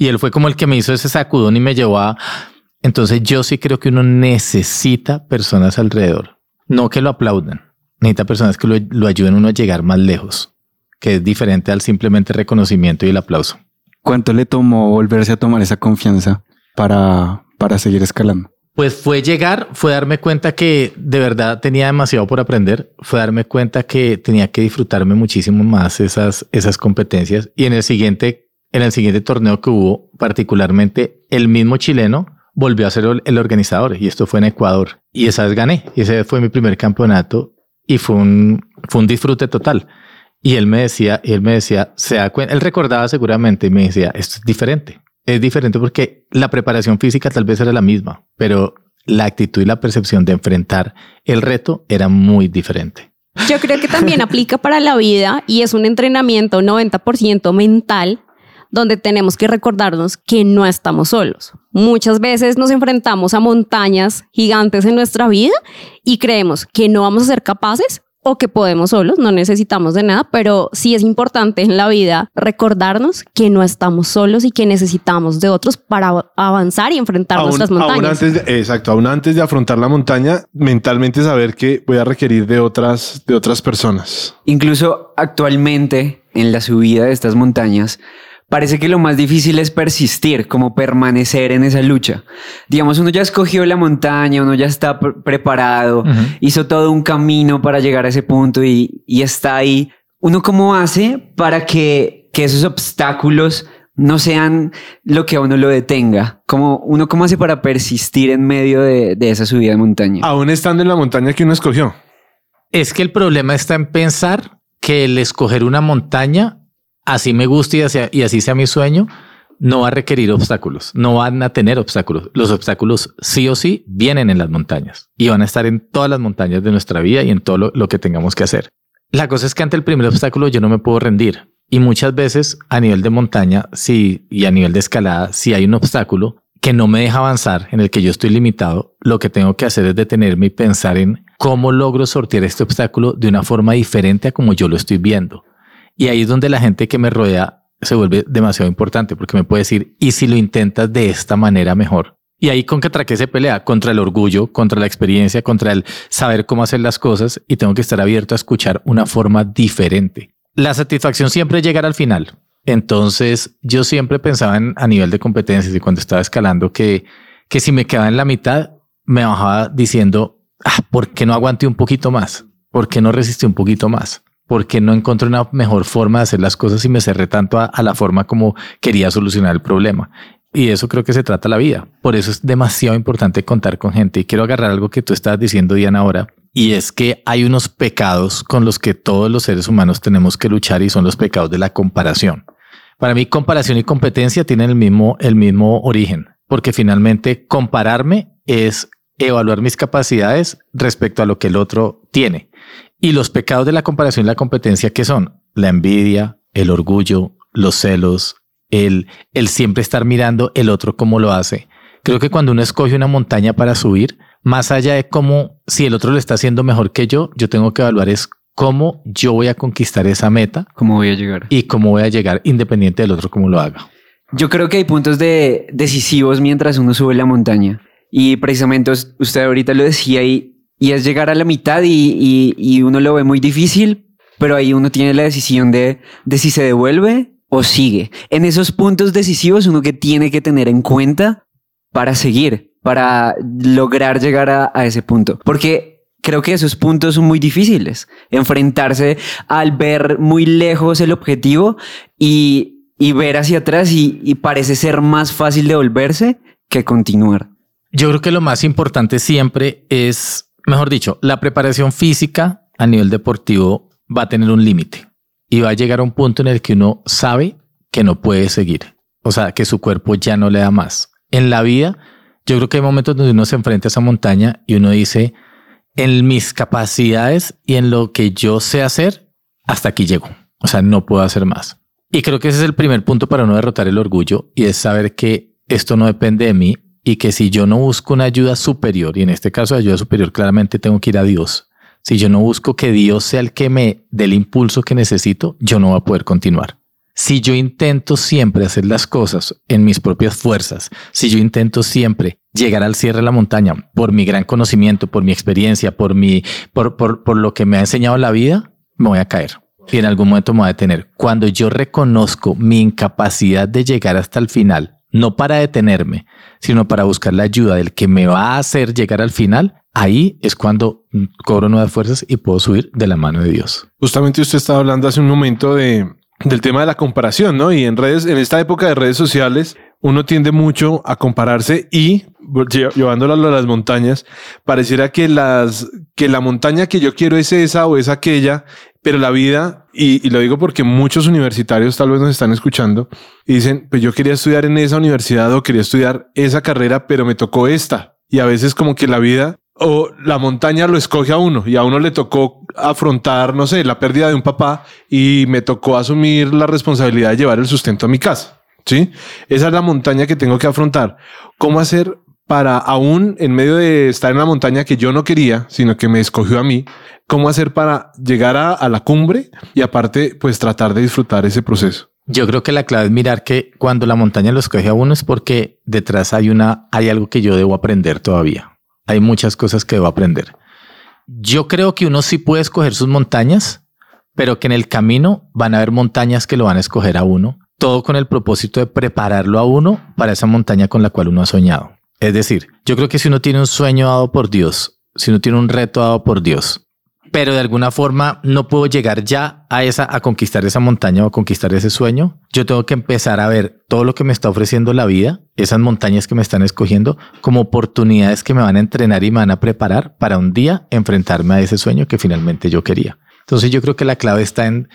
S6: Y él fue como el que me hizo ese sacudón y me llevó a... Entonces yo sí creo que uno necesita personas alrededor. No que lo aplaudan. Necesita personas que lo, lo ayuden a uno a llegar más lejos, que es diferente al simplemente reconocimiento y el aplauso.
S2: ¿Cuánto le tomó volverse a tomar esa confianza para, para seguir escalando?
S6: Pues fue llegar, fue darme cuenta que de verdad tenía demasiado por aprender, fue darme cuenta que tenía que disfrutarme muchísimo más esas, esas competencias y en el siguiente, en el siguiente torneo que hubo, particularmente el mismo chileno volvió a ser el, organizador y esto fue en Ecuador y esa vez gané y ese fue mi primer campeonato y fue un, fue un disfrute total. Y él me decía, él me decía, se da cuenta, él recordaba seguramente y me decía, esto es diferente. Es diferente porque la preparación física tal vez era la misma, pero la actitud y la percepción de enfrentar el reto era muy diferente.
S4: Yo creo que también aplica para la vida y es un entrenamiento 90% mental, donde tenemos que recordarnos que no estamos solos. Muchas veces nos enfrentamos a montañas gigantes en nuestra vida y creemos que no vamos a ser capaces o que podemos solos, no necesitamos de nada, pero sí es importante en la vida recordarnos que no estamos solos y que necesitamos de otros para avanzar y enfrentar
S1: Aún-
S4: nuestras
S1: aún
S4: montañas.
S1: antes de- exacto, aún antes de afrontar la montaña, mentalmente saber que voy a requerir de otras, de otras personas.
S3: Incluso actualmente en la subida de estas montañas, parece que lo más difícil es persistir, como permanecer en esa lucha. Digamos, uno ya escogió la montaña, uno ya está pre- preparado, hizo todo un camino para llegar a ese punto y, y está ahí. ¿Uno cómo hace para que, que esos obstáculos no sean lo que a uno lo detenga? Como uno cómo hace para persistir en medio de, de esa subida de montaña?
S1: Aún estando en la montaña que uno escogió.
S6: Es que el problema está en pensar que el escoger una montaña, así me guste y así, sea mi sueño, no va a requerir obstáculos, no van a tener obstáculos. Los obstáculos sí o sí vienen en las montañas y van a estar en todas las montañas de nuestra vida y en todo lo, lo que tengamos que hacer. La cosa es que ante el primer obstáculo yo no me puedo rendir y muchas veces a nivel de montaña sí, y a nivel de escalada, si hay un obstáculo que no me deja avanzar, en el que yo estoy limitado, lo que tengo que hacer es detenerme y pensar en cómo logro sortear este obstáculo de una forma diferente a como yo lo estoy viendo. Y ahí es donde la gente que me rodea se vuelve demasiado importante porque me puede decir, ¿y si lo intentas de esta manera mejor? Y ahí con contra qué se pelea, contra el orgullo, contra la experiencia, contra el saber cómo hacer las cosas y tengo que estar abierto a escuchar una forma diferente. La satisfacción siempre es llegar al final. Entonces yo siempre pensaba en, a nivel de competencias y cuando estaba escalando que, que si me quedaba en la mitad, me bajaba diciendo, ah, ¿por qué no aguanté un poquito más? ¿Por qué no resistí un poquito más? ¿Por qué no encontré una mejor forma de hacer las cosas y me cerré tanto a, la forma como quería solucionar el problema? Y eso creo que se trata la vida. Por eso es demasiado importante contar con gente. Y quiero agarrar algo que tú estabas diciendo, Diana, ahora. Y es que hay unos pecados con los que todos los seres humanos tenemos que luchar y son los pecados de la comparación. Para mí, comparación y competencia tienen el mismo, el mismo origen, porque finalmente compararme es evaluar mis capacidades respecto a lo que el otro tiene. Y los pecados de la comparación y la competencia, ¿qué son? La envidia, el orgullo, los celos, el, el siempre estar mirando el otro cómo lo hace. Creo que cuando uno escoge una montaña para subir, más allá de cómo si el otro lo está haciendo mejor que yo, yo tengo que evaluar es cómo yo voy a conquistar esa meta
S3: ¿Cómo voy a llegar?
S6: y cómo voy a llegar independiente del otro cómo lo haga.
S3: Yo creo que hay puntos de decisivos mientras uno sube la montaña. Y precisamente us- usted ahorita lo decía y, y es llegar a la mitad y, y- uno lo ve muy difícil, pero ahí uno tiene la decisión de, de si se devuelve o sigue. En esos puntos decisivos uno que tiene que tener en cuenta para seguir, para lograr llegar a, a ese punto. Porque creo que esos puntos son muy difíciles. Enfrentarse al ver muy lejos el objetivo y, y ver hacia atrás y, y parece ser más fácil devolverse que continuar.
S6: Yo creo que lo más importante siempre es, mejor dicho, la preparación física a nivel deportivo va a tener un límite y va a llegar a un punto en el que uno sabe que no puede seguir. O sea, que su cuerpo ya no le da más. En la vida, yo creo que hay momentos donde uno se enfrenta a esa montaña y uno dice, en mis capacidades y en lo que yo sé hacer, hasta aquí llego. O sea, no puedo hacer más. Y creo que ese es el primer punto para no derrotar el orgullo y es saber que esto no depende de mí y que si yo no busco una ayuda superior, y en este caso ayuda superior claramente tengo que ir a Dios, si yo no busco que Dios sea el que me dé el impulso que necesito, yo no voy a poder continuar. Si yo intento siempre hacer las cosas en mis propias fuerzas, si yo intento siempre llegar al cierre de la montaña por mi gran conocimiento, por mi experiencia, por, mi, por, por, por lo que me ha enseñado la vida, me voy a caer y en algún momento me voy a detener. Cuando yo reconozco mi incapacidad de llegar hasta el final, no para detenerme, sino para buscar la ayuda del que me va a hacer llegar al final, ahí es cuando mm, cobro nuevas fuerzas y puedo subir de la mano de Dios.
S1: Justamente usted estaba hablando hace un momento de, del tema de la comparación, ¿no? Y en redes, en esta época de redes sociales, uno tiende mucho a compararse y lle- llevándolo a las montañas, pareciera que las que la montaña que yo quiero es esa o es aquella, pero la vida, y, lo digo porque muchos universitarios tal vez nos están escuchando y dicen, pues yo quería estudiar en esa universidad o quería estudiar esa carrera, pero me tocó esta. Y a veces como que la vida o la montaña lo escoge a uno y a uno le tocó afrontar, no sé, la pérdida de un papá y me tocó asumir la responsabilidad de llevar el sustento a mi casa. ¿Sí? Esa es la montaña que tengo que afrontar. ¿Cómo hacer para, aún en medio de estar en la montaña que yo no quería, sino que me escogió a mí, cómo hacer para llegar a, la cumbre y aparte, pues tratar de disfrutar ese proceso?
S6: Yo creo que la clave es mirar que cuando la montaña lo escoge a uno es porque detrás hay una, hay algo que yo debo aprender todavía. Hay muchas cosas que debo aprender. Yo creo que uno sí puede escoger sus montañas, pero que en el camino van a haber montañas que lo van a escoger a uno, todo con el propósito de prepararlo a uno para esa montaña con la cual uno ha soñado. Es decir, yo creo que si uno tiene un sueño dado por Dios, si uno tiene un reto dado por Dios, pero de alguna forma no puedo llegar ya a esa a conquistar esa montaña o a conquistar ese sueño, yo tengo que empezar a ver todo lo que me está ofreciendo la vida, esas montañas que me están escogiendo como oportunidades que me van a entrenar y me van a preparar para un día enfrentarme a ese sueño que finalmente yo quería. Entonces yo creo que la clave está en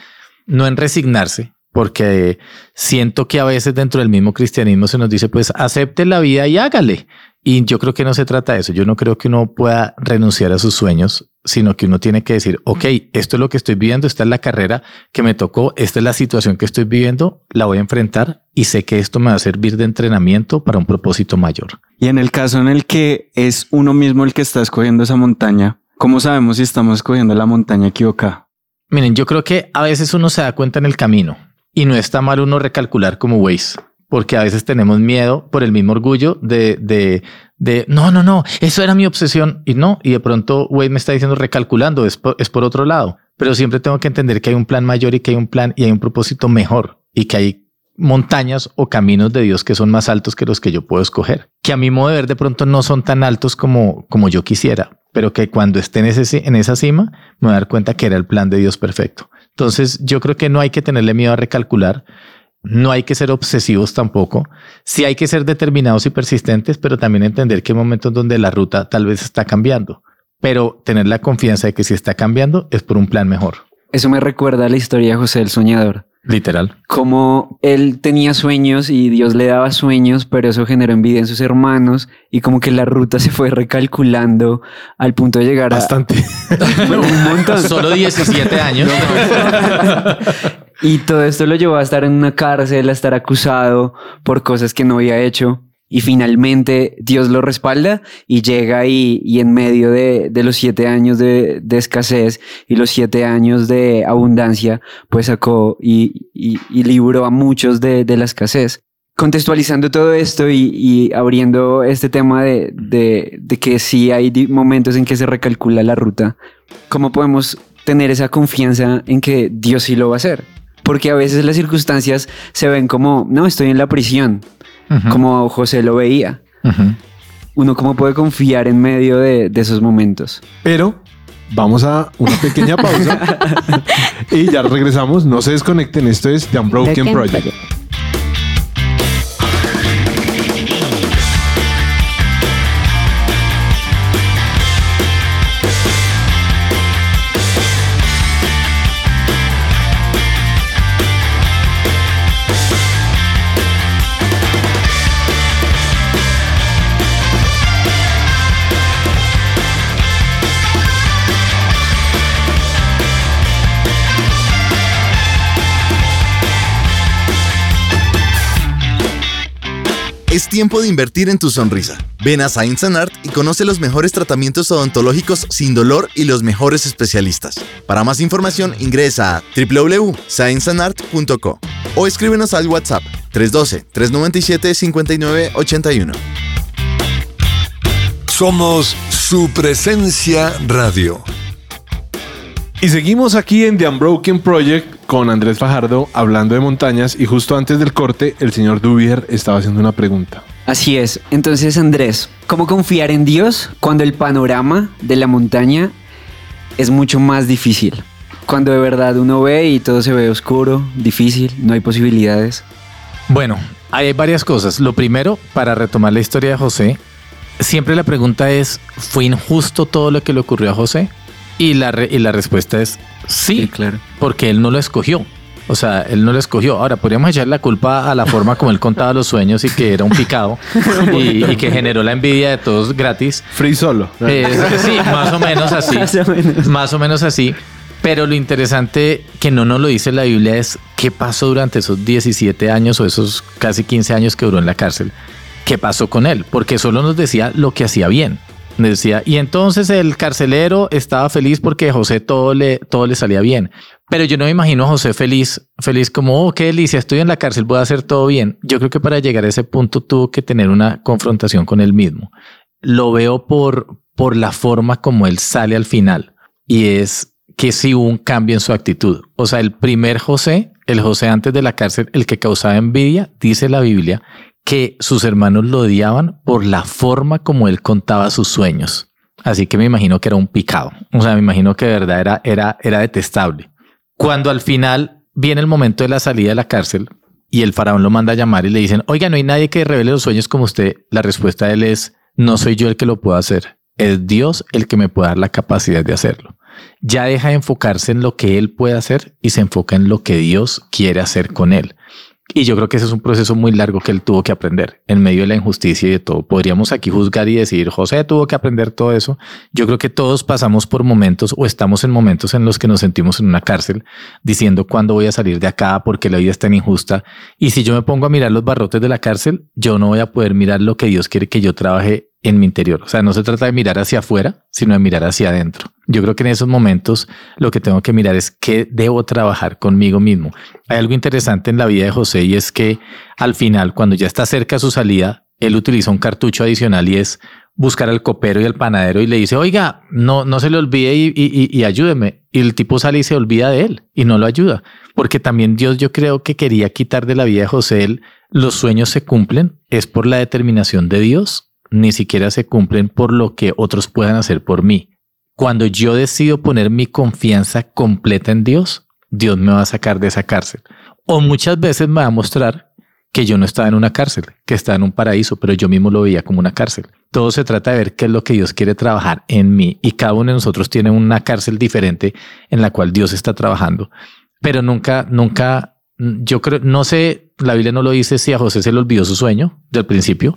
S6: no en resignarse, porque siento que a veces dentro del mismo cristianismo se nos dice, pues acepte la vida y hágale. Y yo creo que no se trata de eso. Yo no creo que uno pueda renunciar a sus sueños, sino que uno tiene que decir, ok, esto es lo que estoy viviendo, esta es la carrera que me tocó, esta es la situación que estoy viviendo, la voy a enfrentar y sé que esto me va a servir de entrenamiento para un propósito mayor.
S2: Y en el caso en el que es uno mismo el que está escogiendo esa montaña, ¿cómo sabemos si estamos escogiendo la montaña equivocada?
S6: Miren, yo creo que a veces uno se da cuenta en el camino y no está mal uno recalcular como Waze, porque a veces tenemos miedo por el mismo orgullo de, de, de, no, no, no, eso era mi obsesión y no, y de pronto Waze me está diciendo recalculando, es por, es por otro lado, pero siempre tengo que entender que hay un plan mayor y que hay un plan y hay un propósito mejor y que hay montañas o caminos de Dios que son más altos que los que yo puedo escoger, que a mi modo de ver de pronto no son tan altos como, como yo quisiera, pero que cuando esté en, ese, en esa cima me voy a dar cuenta que era el plan de Dios perfecto. Entonces, yo creo que no hay que tenerle miedo a recalcular. No hay que ser obsesivos tampoco. Sí hay que ser determinados y persistentes, pero también entender que hay momentos donde la ruta tal vez está cambiando. Pero tener la confianza de que si está cambiando es por un plan mejor.
S3: Eso me recuerda a la historia de José el Soñador.
S6: Literal.
S3: Como él tenía sueños y Dios le daba sueños, pero eso generó envidia en sus hermanos y como que la ruta se fue recalculando al punto de llegar
S1: Bastante.
S3: a un montón.
S6: Solo 17 años.
S3: Y todo esto lo llevó a estar en una cárcel, a estar acusado por cosas que no había hecho. Y finalmente Dios lo respalda y llega y, y en medio de, de los siete años de, escasez y los siete años de abundancia, pues sacó y, y, y libró a muchos de, de la escasez. Contextualizando todo esto y, abriendo este tema de, de, que sí hay momentos en que se recalcula la ruta, ¿cómo podemos tener esa confianza en que Dios sí lo va a hacer? Porque a veces las circunstancias se ven como, no, estoy en la prisión, Como José lo veía. Uno cómo puede confiar en medio de, de esos momentos.
S1: Pero vamos a una pequeña pausa y ya regresamos. No se desconecten. Esto es The Unbroken
S4: Broken
S1: Project.
S8: Es tiempo de invertir en tu sonrisa. Ven a Science and Art y conoce los mejores tratamientos odontológicos sin dolor y los mejores especialistas. Para más información ingresa a www.scienceandart.co o escríbenos al WhatsApp 312-397-5981.
S9: Somos su presencia radio.
S1: Y seguimos aquí en The Unbroken Project con Andrés Fajardo hablando de montañas y justo antes del corte el señor Dubier estaba haciendo una pregunta.
S3: Así es. Entonces, Andrés, ¿cómo confiar en Dios cuando el panorama de la montaña es mucho más difícil? Cuando de verdad uno ve y todo se ve oscuro, difícil, no hay posibilidades.
S6: Bueno, ahí hay varias cosas. Lo primero, para retomar la historia de José, siempre la pregunta es, ¿fue injusto todo lo que le ocurrió a José? Y la, re- y la respuesta es sí,
S3: claro.
S6: porque él no lo escogió. O sea, él no lo escogió. Ahora, podríamos echar la culpa a la forma como él contaba los sueños y que era un picado y, y que generó la envidia de todos gratis.
S1: Free solo.
S6: Eh, sí, más o menos así.
S3: Más o menos.
S6: Más o menos así. Pero lo interesante que no nos lo dice la Biblia es qué pasó durante esos 17 años o esos casi 15 años que duró en la cárcel. ¿Qué pasó con él? Porque solo nos decía lo que hacía bien. Decía, y entonces el carcelero estaba feliz porque José todo le, todo le salía bien. Pero yo no me imagino a José feliz, feliz como, oh, qué delicia, estoy en la cárcel, voy a hacer todo bien. Yo creo que para llegar a ese punto tuvo que tener una confrontación con él mismo. Lo veo por, por la forma como él sale al final. Y es que sí hubo un cambio en su actitud. O sea, el primer José, el José antes de la cárcel, el que causaba envidia, dice la Biblia, que sus hermanos lo odiaban por la forma como él contaba sus sueños. Así que me imagino que era un picado. O sea, me imagino que de verdad era, era, era detestable. Cuando al final viene el momento de la salida de la cárcel y el faraón lo manda a llamar y le dicen, oiga, no hay nadie que revele los sueños como usted. La respuesta de él es, no soy yo el que lo puedo hacer. Es Dios el que me puede dar la capacidad de hacerlo. Ya deja de enfocarse en lo que él puede hacer y se enfoca en lo que Dios quiere hacer con él. Y yo creo que ese es un proceso muy largo que él tuvo que aprender en medio de la injusticia y de todo. Podríamos aquí juzgar y decir, José tuvo que aprender todo eso. Yo creo que todos pasamos por momentos o estamos en momentos en los que nos sentimos en una cárcel diciendo cuándo voy a salir de acá porque la vida es tan injusta. Y si yo me pongo a mirar los barrotes de la cárcel, yo no voy a poder mirar lo que Dios quiere que yo trabaje en mi interior. O sea, no se trata de mirar hacia afuera, sino de mirar hacia adentro. Yo creo que en esos momentos lo que tengo que mirar es qué debo trabajar conmigo mismo. Hay algo interesante en la vida de José y es que al final, cuando ya está cerca su salida, él utiliza un cartucho adicional y es buscar al copero y al panadero y le dice, oiga, no, no se le olvide y, ayúdeme. Y el tipo sale y se olvida de él y no lo ayuda. Porque también Dios yo creo que quería quitar de la vida de José el, los sueños se cumplen, es por la determinación de Dios ni siquiera se cumplen por lo que otros puedan hacer por mí. Cuando yo decido poner mi confianza completa en Dios, Dios me va a sacar de esa cárcel. O muchas veces me va a mostrar que yo no estaba en una cárcel, que estaba en un paraíso, pero yo mismo lo veía como una cárcel. Todo se trata de ver qué es lo que Dios quiere trabajar en mí y cada uno de nosotros tiene una cárcel diferente en la cual Dios está trabajando. Pero nunca, nunca, yo creo, no sé, la Biblia no lo dice si a José se le olvidó su sueño del principio,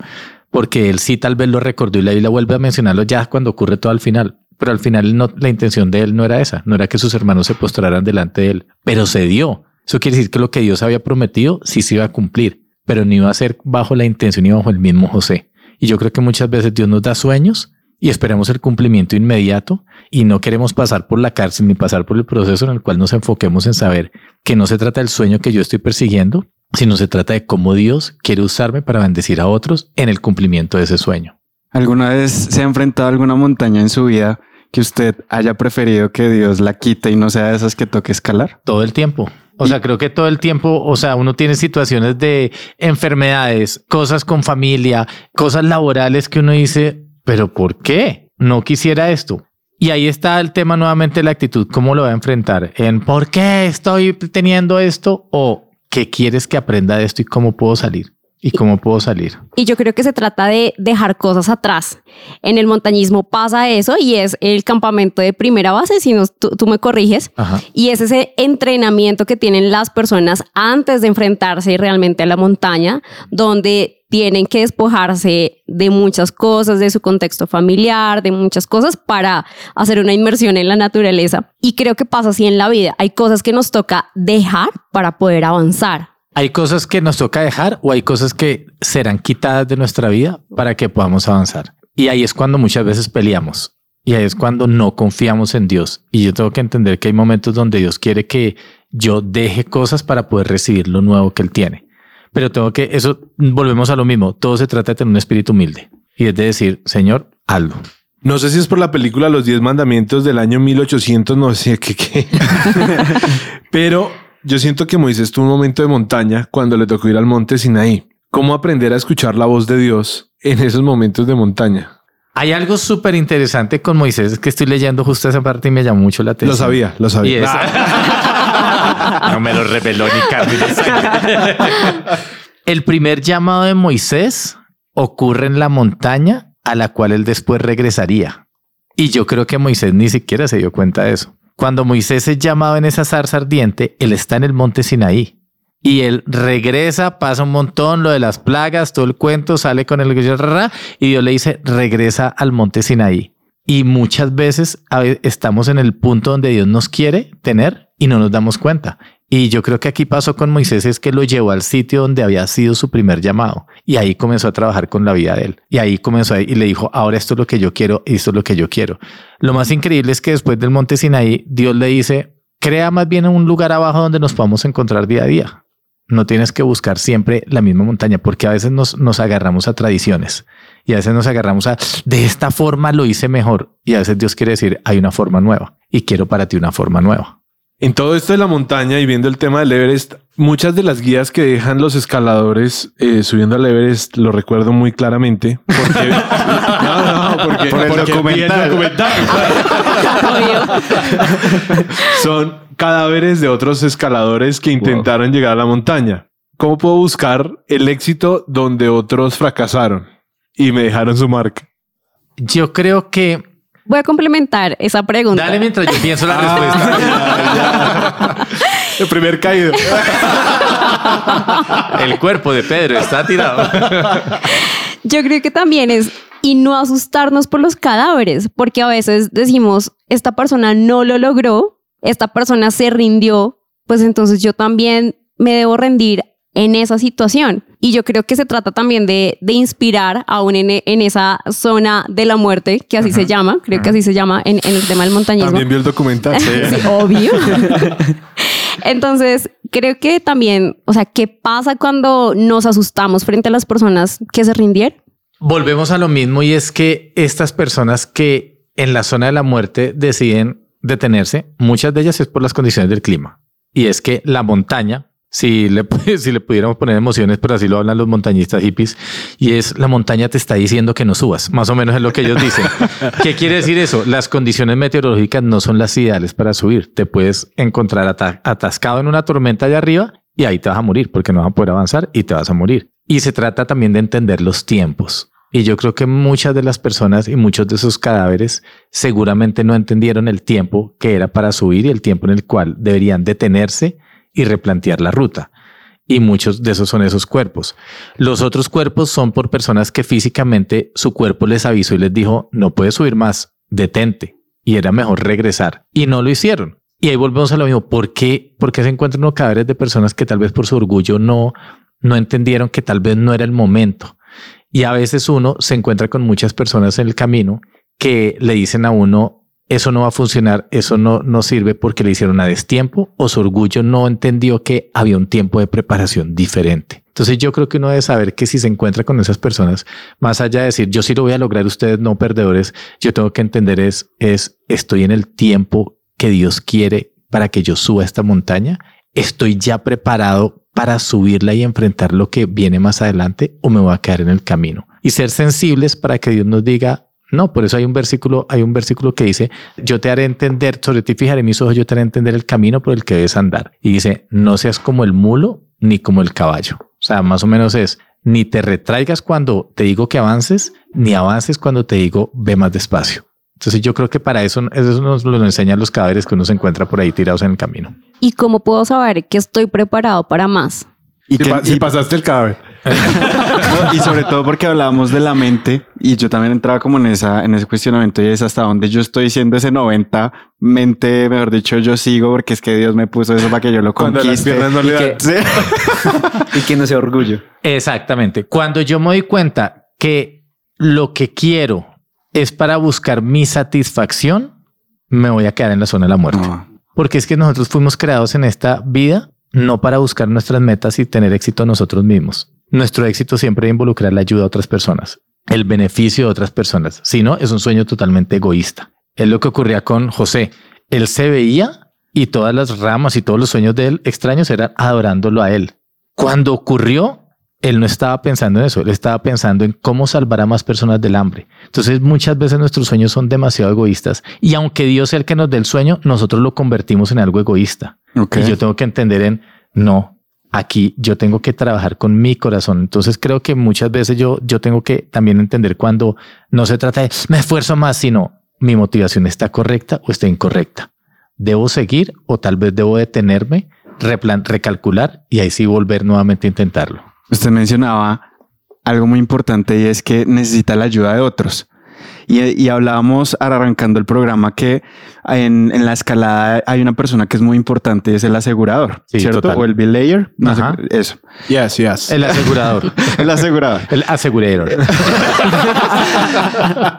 S6: porque él sí tal vez lo recordó y la Biblia vuelve a mencionarlo ya cuando ocurre todo al final. Pero al final la intención de él no era esa, no era que sus hermanos se postraran delante de él, pero se dio. Eso quiere decir que lo que Dios había prometido sí se iba a cumplir, pero no iba a ser bajo la intención y bajo el mismo José. Y yo creo que muchas veces Dios nos da sueños y esperamos el cumplimiento inmediato y no queremos pasar por la cárcel ni pasar por el proceso en el cual nos enfoquemos en saber que no se trata del sueño que yo estoy persiguiendo, sino se trata de cómo Dios quiere usarme para bendecir a otros en el cumplimiento de ese sueño.
S2: ¿Alguna vez se ha enfrentado a alguna montaña en su vida que usted haya preferido que Dios la quite y no sea de esas que toque escalar?
S6: Todo el tiempo. O sea, creo que todo el tiempo, o sea, uno tiene situaciones de enfermedades, cosas con familia, cosas laborales que uno dice, pero ¿por qué? No quisiera esto. Y ahí está el tema nuevamente la actitud, cómo lo va a enfrentar, en por qué estoy teniendo esto o ¿qué quieres que aprenda de esto y cómo puedo salir? ¿Y cómo puedo salir?
S4: Y yo creo que se trata de dejar cosas atrás. En el montañismo pasa eso y es el campamento de primera base, si no, tú, me corriges. Y es ese entrenamiento que tienen las personas antes de enfrentarse realmente a la montaña, donde tienen que despojarse de muchas cosas, de su contexto familiar, de muchas cosas para hacer una inmersión en la naturaleza. Y creo que pasa así en la vida. Hay cosas que nos toca dejar para poder avanzar.
S6: Hay cosas que nos toca dejar o hay cosas que serán quitadas de nuestra vida para que podamos avanzar. Y ahí es cuando muchas veces peleamos. Y ahí es cuando no confiamos en Dios. Y yo tengo que entender que hay momentos donde Dios quiere que yo deje cosas para poder recibir lo nuevo que Él tiene. Pero tengo que, eso, volvemos a lo mismo. Todo se trata de tener un espíritu humilde. Y es de decir, Señor, hazlo.
S1: No sé si es por la película Los Diez Mandamientos del año 1800, no sé qué, qué. pero yo siento que Moisés tuvo un momento de montaña cuando le tocó ir al monte Sinaí. ¿Cómo aprender a escuchar la voz de Dios en esos momentos de montaña?
S6: Hay algo súper interesante con Moisés que estoy leyendo justo esa parte y me llamó mucho la atención.
S1: Lo sabía, lo sabía.
S6: no me lo reveló ni Carmen. El primer llamado de Moisés ocurre en la montaña a la cual él después regresaría. Y yo creo que Moisés ni siquiera se dio cuenta de eso. Cuando Moisés es llamado en esa zarza ardiente, él está en el monte Sinaí. Y él regresa, pasa un montón, lo de las plagas, todo el cuento, sale con el y Dios le dice, regresa al monte Sinaí. Y muchas veces estamos en el punto donde Dios nos quiere tener y no nos damos cuenta. Y yo creo que aquí pasó con Moisés es que lo llevó al sitio donde había sido su primer llamado y ahí comenzó a trabajar con la vida de él. Y ahí comenzó y le dijo, ahora esto es lo que yo quiero esto es lo que yo quiero. Lo más increíble es que después del monte Sinaí, Dios le dice, crea más bien un lugar abajo donde nos podamos encontrar día a día. No tienes que buscar siempre la misma montaña porque a veces nos, nos agarramos a tradiciones y a veces nos agarramos a de esta forma lo hice mejor y a veces Dios quiere decir hay una forma nueva y quiero para ti una forma nueva.
S1: En todo esto de la montaña y viendo el tema del Everest, muchas de las guías que dejan los escaladores eh, subiendo al Everest lo recuerdo muy claramente. Porque, no, no, porque,
S2: Por el
S1: porque vi el
S2: documental.
S1: documental.
S4: Obvio.
S1: Son cadáveres de otros escaladores que intentaron llegar a la montaña. ¿Cómo puedo buscar el éxito donde otros fracasaron y me dejaron su marca?
S6: Yo creo que
S4: Voy a complementar esa pregunta.
S6: dale mientras yo pienso la respuesta.
S1: El primer caído.
S6: El cuerpo de Pedro está tirado.
S4: Yo creo que también es y no asustarnos por los cadáveres, porque a veces decimos, esta persona no lo logró, esta persona se rindió, pues entonces yo también me debo rendir en esa situación. Y yo creo que se trata también de, de inspirar aún en, en esa zona de la muerte, que así se llama, creo que así se llama en, en el tema del montañismo.
S1: También vio el documental.
S4: Sí, obvio. Entonces, creo que también, o sea, ¿qué pasa cuando nos asustamos frente a las personas que se rindieron?
S6: Volvemos a lo mismo y es que estas personas que en la zona de la muerte deciden detenerse, muchas de ellas es por las condiciones del clima. Y es que la montaña, si le, si le pudiéramos poner emociones, pero así lo hablan los montañistas hippies, y es la montaña te está diciendo que no subas, más o menos es lo que ellos dicen. ¿Qué quiere decir eso? Las condiciones meteorológicas no son las ideales para subir. Te puedes encontrar ata- atascado en una tormenta allá arriba y ahí te vas a morir porque no vas a poder avanzar y te vas a morir. Y se trata también de entender los tiempos. Y yo creo que muchas de las personas y muchos de esos cadáveres seguramente no entendieron el tiempo que era para subir y el tiempo en el cual deberían detenerse y replantear la ruta. Y muchos de esos son esos cuerpos. Los otros cuerpos son por personas que físicamente su cuerpo les avisó y les dijo, no puedes subir más, detente. Y era mejor regresar. Y no lo hicieron. Y ahí volvemos a lo mismo. ¿Por qué, ¿Por qué se encuentran cadáveres de personas que tal vez por su orgullo no, no entendieron que tal vez no era el momento? Y a veces uno se encuentra con muchas personas en el camino que le dicen a uno, eso no va a funcionar, eso no, no sirve porque le hicieron a destiempo o su orgullo no entendió que había un tiempo de preparación diferente. Entonces yo creo que uno debe saber que si se encuentra con esas personas, más allá de decir yo sí lo voy a lograr, ustedes no perdedores, yo tengo que entender es, es estoy en el tiempo que Dios quiere para que yo suba esta montaña, estoy ya preparado para subirla y enfrentar lo que viene más adelante o me voy a quedar en el camino y ser sensibles para que Dios nos diga no, por eso hay un versículo, hay un versículo que dice, yo te haré entender, sobre ti fijaré mis ojos, yo te haré entender el camino por el que debes andar. Y dice, no seas como el mulo ni como el caballo. O sea, más o menos es, ni te retraigas cuando te digo que avances, ni avances cuando te digo ve más despacio. Entonces yo creo que para eso, eso nos lo enseñan los cadáveres que uno se encuentra por ahí tirados en el camino.
S4: ¿Y cómo puedo saber que estoy preparado para más?
S2: Y,
S1: Si,
S2: que-
S1: pa- si
S2: y-
S1: pasaste el cadáver.
S2: No, y sobre todo porque hablábamos de la mente y yo también entraba como en esa en ese cuestionamiento y es hasta donde yo estoy siendo ese 90 mente, mejor dicho, yo sigo porque es que Dios me puso eso para que yo lo conquiste.
S1: piernas no le
S3: Y
S1: dan.
S3: que-
S2: Sí.
S3: Y que no sea orgullo.
S6: Exactamente. Cuando yo me doy cuenta que lo que quiero es para buscar mi satisfacción, me voy a quedar en la zona de la muerte.
S2: No.
S6: Porque es que nosotros fuimos creados en esta vida no para buscar nuestras metas y tener éxito nosotros mismos. Nuestro éxito siempre debe involucrar la ayuda a otras personas, el beneficio de otras personas. Si no, es un sueño totalmente egoísta. Es lo que ocurría con José. Él se veía y todas las ramas y todos los sueños de él extraños eran adorándolo a él. Cuando ocurrió, él no estaba pensando en eso, él estaba pensando en cómo salvar a más personas del hambre. Entonces muchas veces nuestros sueños son demasiado egoístas y aunque Dios sea el que nos dé el sueño, nosotros lo convertimos en algo egoísta.
S2: Ok.
S6: Y yo tengo que entender en, no, aquí yo tengo que trabajar con mi corazón. Entonces creo que muchas veces yo, yo tengo que también entender cuando no se trata de me esfuerzo más, sino mi motivación está correcta o está incorrecta. Debo seguir o tal vez debo detenerme, recalcular y ahí sí volver nuevamente a intentarlo.
S2: Usted mencionaba algo muy importante y es que necesita la ayuda de otros. Y, y hablábamos arrancando el programa que en, en la escalada hay una persona que es muy importante, es el asegurador,
S6: Sí,
S2: ¿cierto?
S6: total.
S2: O el belayer, no sé, eso.
S1: Yes, yes.
S6: El asegurador.
S2: El asegurador.
S6: el asegurador.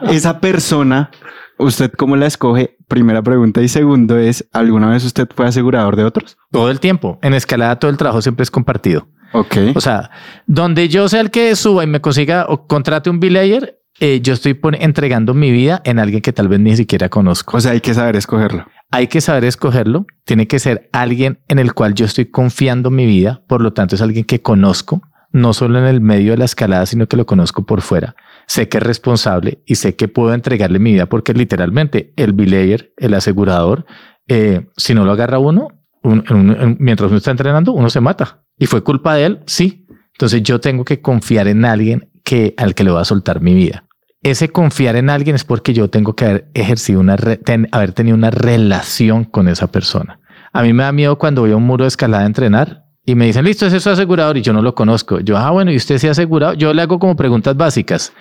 S2: Esa persona, ¿usted cómo la escoge? Primera pregunta. Y segundo es, ¿alguna vez usted fue asegurador de otros?
S6: todo el tiempo. En escalada todo el trabajo siempre es compartido.
S2: Ok.
S6: O sea, donde yo sea el que suba y me consiga o contrate un belayer, eh, yo estoy entregando mi vida en alguien que tal vez ni siquiera conozco.
S2: O sea, hay que saber escogerlo.
S6: Hay que saber escogerlo. Tiene que ser alguien en el cual yo estoy confiando mi vida. Por lo tanto, es alguien que conozco, no solo en el medio de la escalada, sino que lo conozco por fuera. Sé que es responsable y sé que puedo entregarle mi vida porque literalmente el belayer, el asegurador, eh, si no lo agarra uno, un- en un- en- mientras uno está entrenando, uno se mata. Y fue culpa de él, sí. Entonces yo tengo que confiar en alguien que, al que le voy a soltar mi vida. Ese confiar en alguien es porque yo tengo que haber ejercido una, ten- haber tenido una relación con esa persona. A mí me da miedo cuando voy a un muro de escalada a entrenar y me dicen, listo, ese es su asegurador y yo no lo conozco. Yo, ah, bueno, ¿y usted se ha asegurado? Yo le hago como preguntas básicas,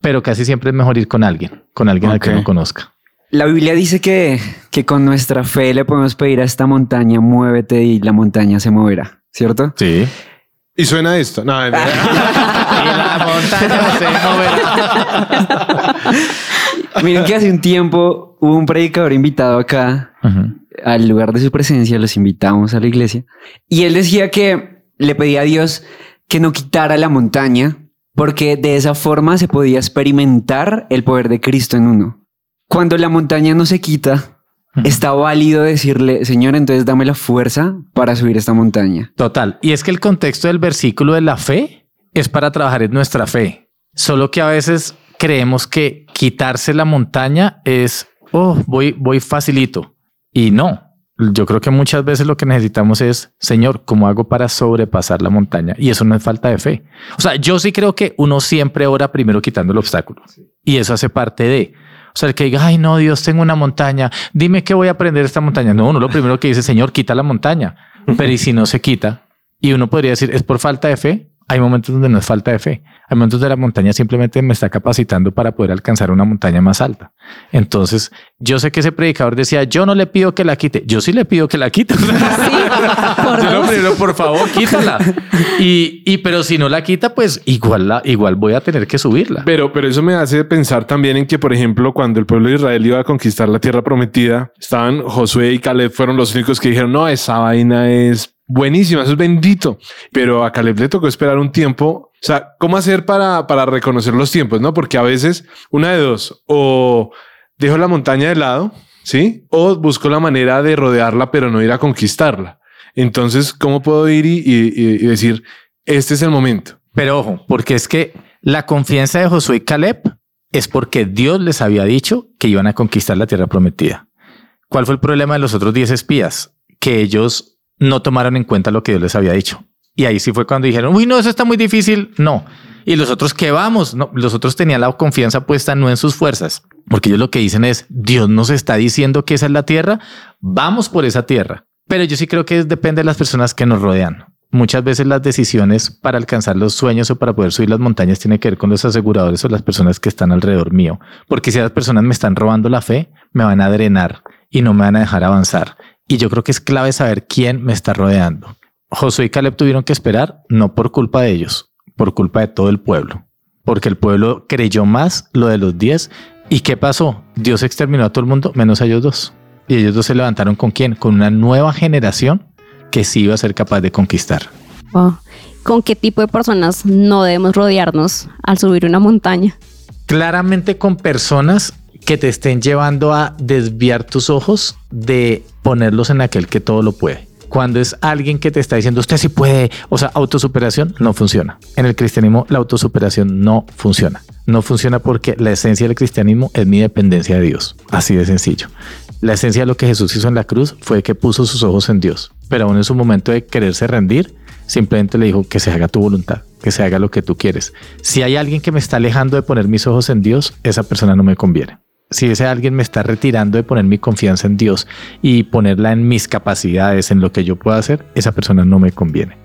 S6: pero casi siempre es mejor ir con alguien, con alguien al que no conozca.
S3: La Biblia dice que, que con nuestra fe le podemos pedir a esta montaña, muévete y la montaña se moverá, ¿cierto?
S6: Sí.
S1: Y suena esto. No,
S6: y la montaña se moverá.
S3: Miren que hace un tiempo hubo un predicador invitado acá al lugar de su presencia, los invitamos a la iglesia, y él decía que le pedía a Dios que no quitara la montaña, porque de esa forma se podía experimentar el poder de Cristo en uno. Cuando la montaña no se quita, está válido decirle, Señor, entonces dame la fuerza para subir esta montaña.
S6: Total. Y es que el contexto del versículo de la fe es para trabajar en nuestra fe. Solo que a veces creemos que quitarse la montaña es, oh, voy, voy facilito. Y no. Yo creo que muchas veces lo que necesitamos es, Señor, ¿cómo hago para sobrepasar la montaña? Y eso no es falta de fe. O sea, yo sí creo que uno siempre ora primero quitando el obstáculo. Y eso hace parte de... O sea, el que diga, ay, no, Dios, tengo una montaña. Dime qué voy a aprender esta montaña. No, uno lo primero que dice, Señor, quita la montaña. Pero y si no se quita, y uno podría decir, es por falta de fe. Hay momentos donde no es falta de fe. Hay momentos donde la montaña simplemente me está capacitando para poder alcanzar una montaña más alta. Entonces, yo sé que ese predicador decía, yo no le pido que la quite. Yo sí le pido que la quite.
S4: por
S6: Yo primero, por favor, quítala. Y, y pero si no la quita, pues igual, la, igual voy a tener que subirla.
S1: Pero, pero eso me hace pensar también en que, por ejemplo, cuando el pueblo de Israel iba a conquistar la tierra prometida, estaban Josué y Caleb fueron los únicos que dijeron, no, esa vaina es buenísima, eso es bendito. Pero a Caleb le tocó esperar un tiempo. O sea, ¿cómo hacer para, para reconocer los tiempos? No, porque a veces una de dos, o dejo la montaña de lado, sí, o busco la manera de rodearla, pero no ir a conquistarla. Entonces, ¿cómo puedo ir y, y- decir, este es el momento?
S6: Pero ojo, porque es que la confianza de Josué y Caleb es porque Dios les había dicho que iban a conquistar la tierra prometida. ¿Cuál fue el problema de los otros 10 espías? Que ellos no tomaron en cuenta lo que Dios les había dicho. Y ahí sí fue cuando dijeron, uy, no, eso está muy difícil. No. Y los otros que vamos, no, los otros tenían la confianza puesta no en sus fuerzas, porque ellos lo que dicen es, Dios nos está diciendo que esa es la tierra, vamos por esa tierra. Pero yo sí creo que depende de las personas que nos rodean. Muchas veces las decisiones para alcanzar los sueños o para poder subir las montañas tiene que ver con los aseguradores o las personas que están alrededor mío. Porque si las personas me están robando la fe, me van a drenar y no me van a dejar avanzar. Y yo creo que es clave saber quién me está rodeando. Josué y Caleb tuvieron que esperar, no por culpa de ellos, por culpa de todo el pueblo. Porque el pueblo creyó más lo de los diez. ¿Y qué pasó? Dios exterminó a todo el mundo, menos a ellos dos. Y ellos dos se levantaron con quién? Con una nueva generación que sí iba a ser capaz de conquistar.
S4: Wow. ¿Con qué tipo de personas no debemos rodearnos al subir una montaña?
S6: Claramente con personas que te estén llevando a desviar tus ojos de ponerlos en aquel que todo lo puede. Cuando es alguien que te está diciendo usted sí puede, o sea, autosuperación no funciona. En el cristianismo la autosuperación no funciona. No funciona porque la esencia del cristianismo es mi dependencia de Dios. Así de sencillo. La esencia de lo que Jesús hizo en la cruz fue que puso sus ojos en Dios, pero aún en su momento de quererse rendir, simplemente le dijo que se haga tu voluntad, que se haga lo que tú quieres. Si hay alguien que me está alejando de poner mis ojos en Dios, esa persona no me conviene. Si ese alguien me está retirando de poner mi confianza en Dios y ponerla en mis capacidades, en lo que yo pueda hacer, esa persona no me conviene.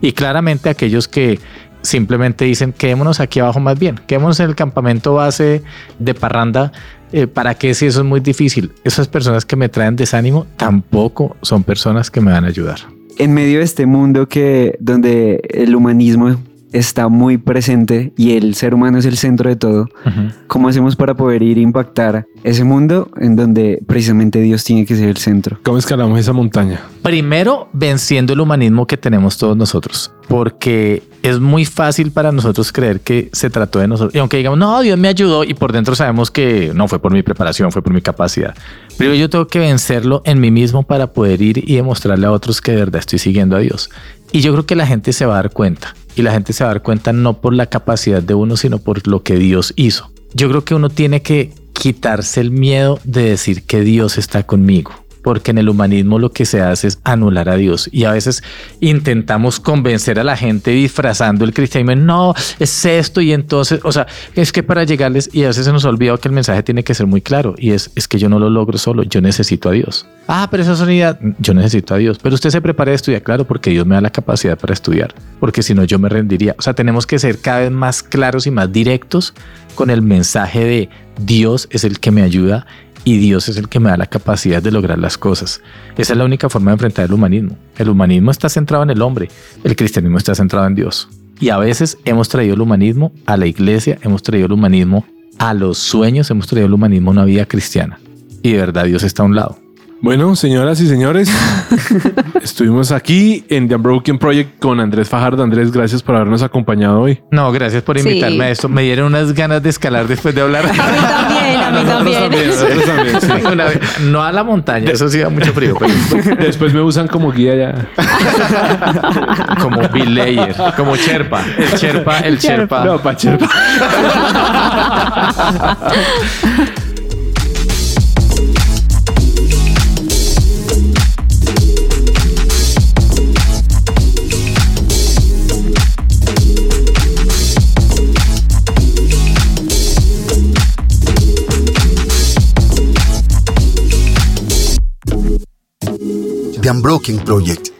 S6: Y claramente aquellos que, simplemente dicen, quedémonos aquí abajo más bien, quedémonos en el campamento base de parranda. eh, ¿Para qué si eso es muy difícil? Esas personas que me traen desánimo tampoco son personas que me van a ayudar.
S3: En medio de este mundo que donde el humanismo está muy presente y el ser humano es el centro de todo, ¿cómo hacemos para poder ir a impactar ese mundo en donde precisamente Dios tiene que ser el centro?
S1: ¿Cómo escalamos esa montaña?
S6: Primero, venciendo el humanismo que tenemos todos nosotros, porque es muy fácil para nosotros creer que se trató de nosotros. Y aunque digamos, no, Dios me ayudó y por dentro sabemos que no fue por mi preparación, fue por mi capacidad. Pero yo tengo que vencerlo en mí mismo para poder ir y demostrarle a otros que de verdad estoy siguiendo a Dios. Y yo creo que la gente se va a dar cuenta. Y la gente se va a dar cuenta no por la capacidad de uno, sino por lo que Dios hizo. Yo creo que uno tiene que quitarse el miedo de decir que Dios está conmigo. Porque en el humanismo lo que se hace es anular a Dios. Y a veces intentamos convencer a la gente disfrazando el cristianismo. No, es esto. Y entonces, o sea, es que para llegarles, y a veces se nos ha que el mensaje tiene que ser muy claro. Y es, es que yo no lo logro solo, yo necesito a Dios. Ah, pero esa es una idea. Yo necesito a Dios. Pero usted se prepara a estudiar, claro, porque Dios me da la capacidad para estudiar. Porque si no, yo me rendiría. O sea, tenemos que ser cada vez más claros y más directos con el mensaje de Dios es el que me ayuda y Dios es el que me da la capacidad de lograr las cosas. Esa es la única forma de enfrentar el humanismo. El humanismo está centrado en el hombre, el cristianismo está centrado en Dios. Y a veces hemos traído el humanismo a la iglesia, hemos traído el humanismo a los sueños, hemos traído el humanismo a una vida cristiana. Y de verdad Dios está a un lado.
S1: Bueno, señoras y señores, estuvimos aquí en The Unbroken Project con Andrés Fajardo. Andrés, gracias por habernos acompañado hoy.
S6: No, gracias por
S4: Sí.
S6: invitarme a esto. Me dieron unas ganas de escalar después de hablar.
S4: A mí también, a mí también.
S1: Nosotros también, sí.
S6: Una vez- no a la montaña, eso sí da mucho frío, pero
S1: Después me usan como guía ya.
S6: como Bill Layer, como Sherpa, el Sherpa, el Sherpa.
S1: No, Pacherpa.
S8: The Unbroken Project.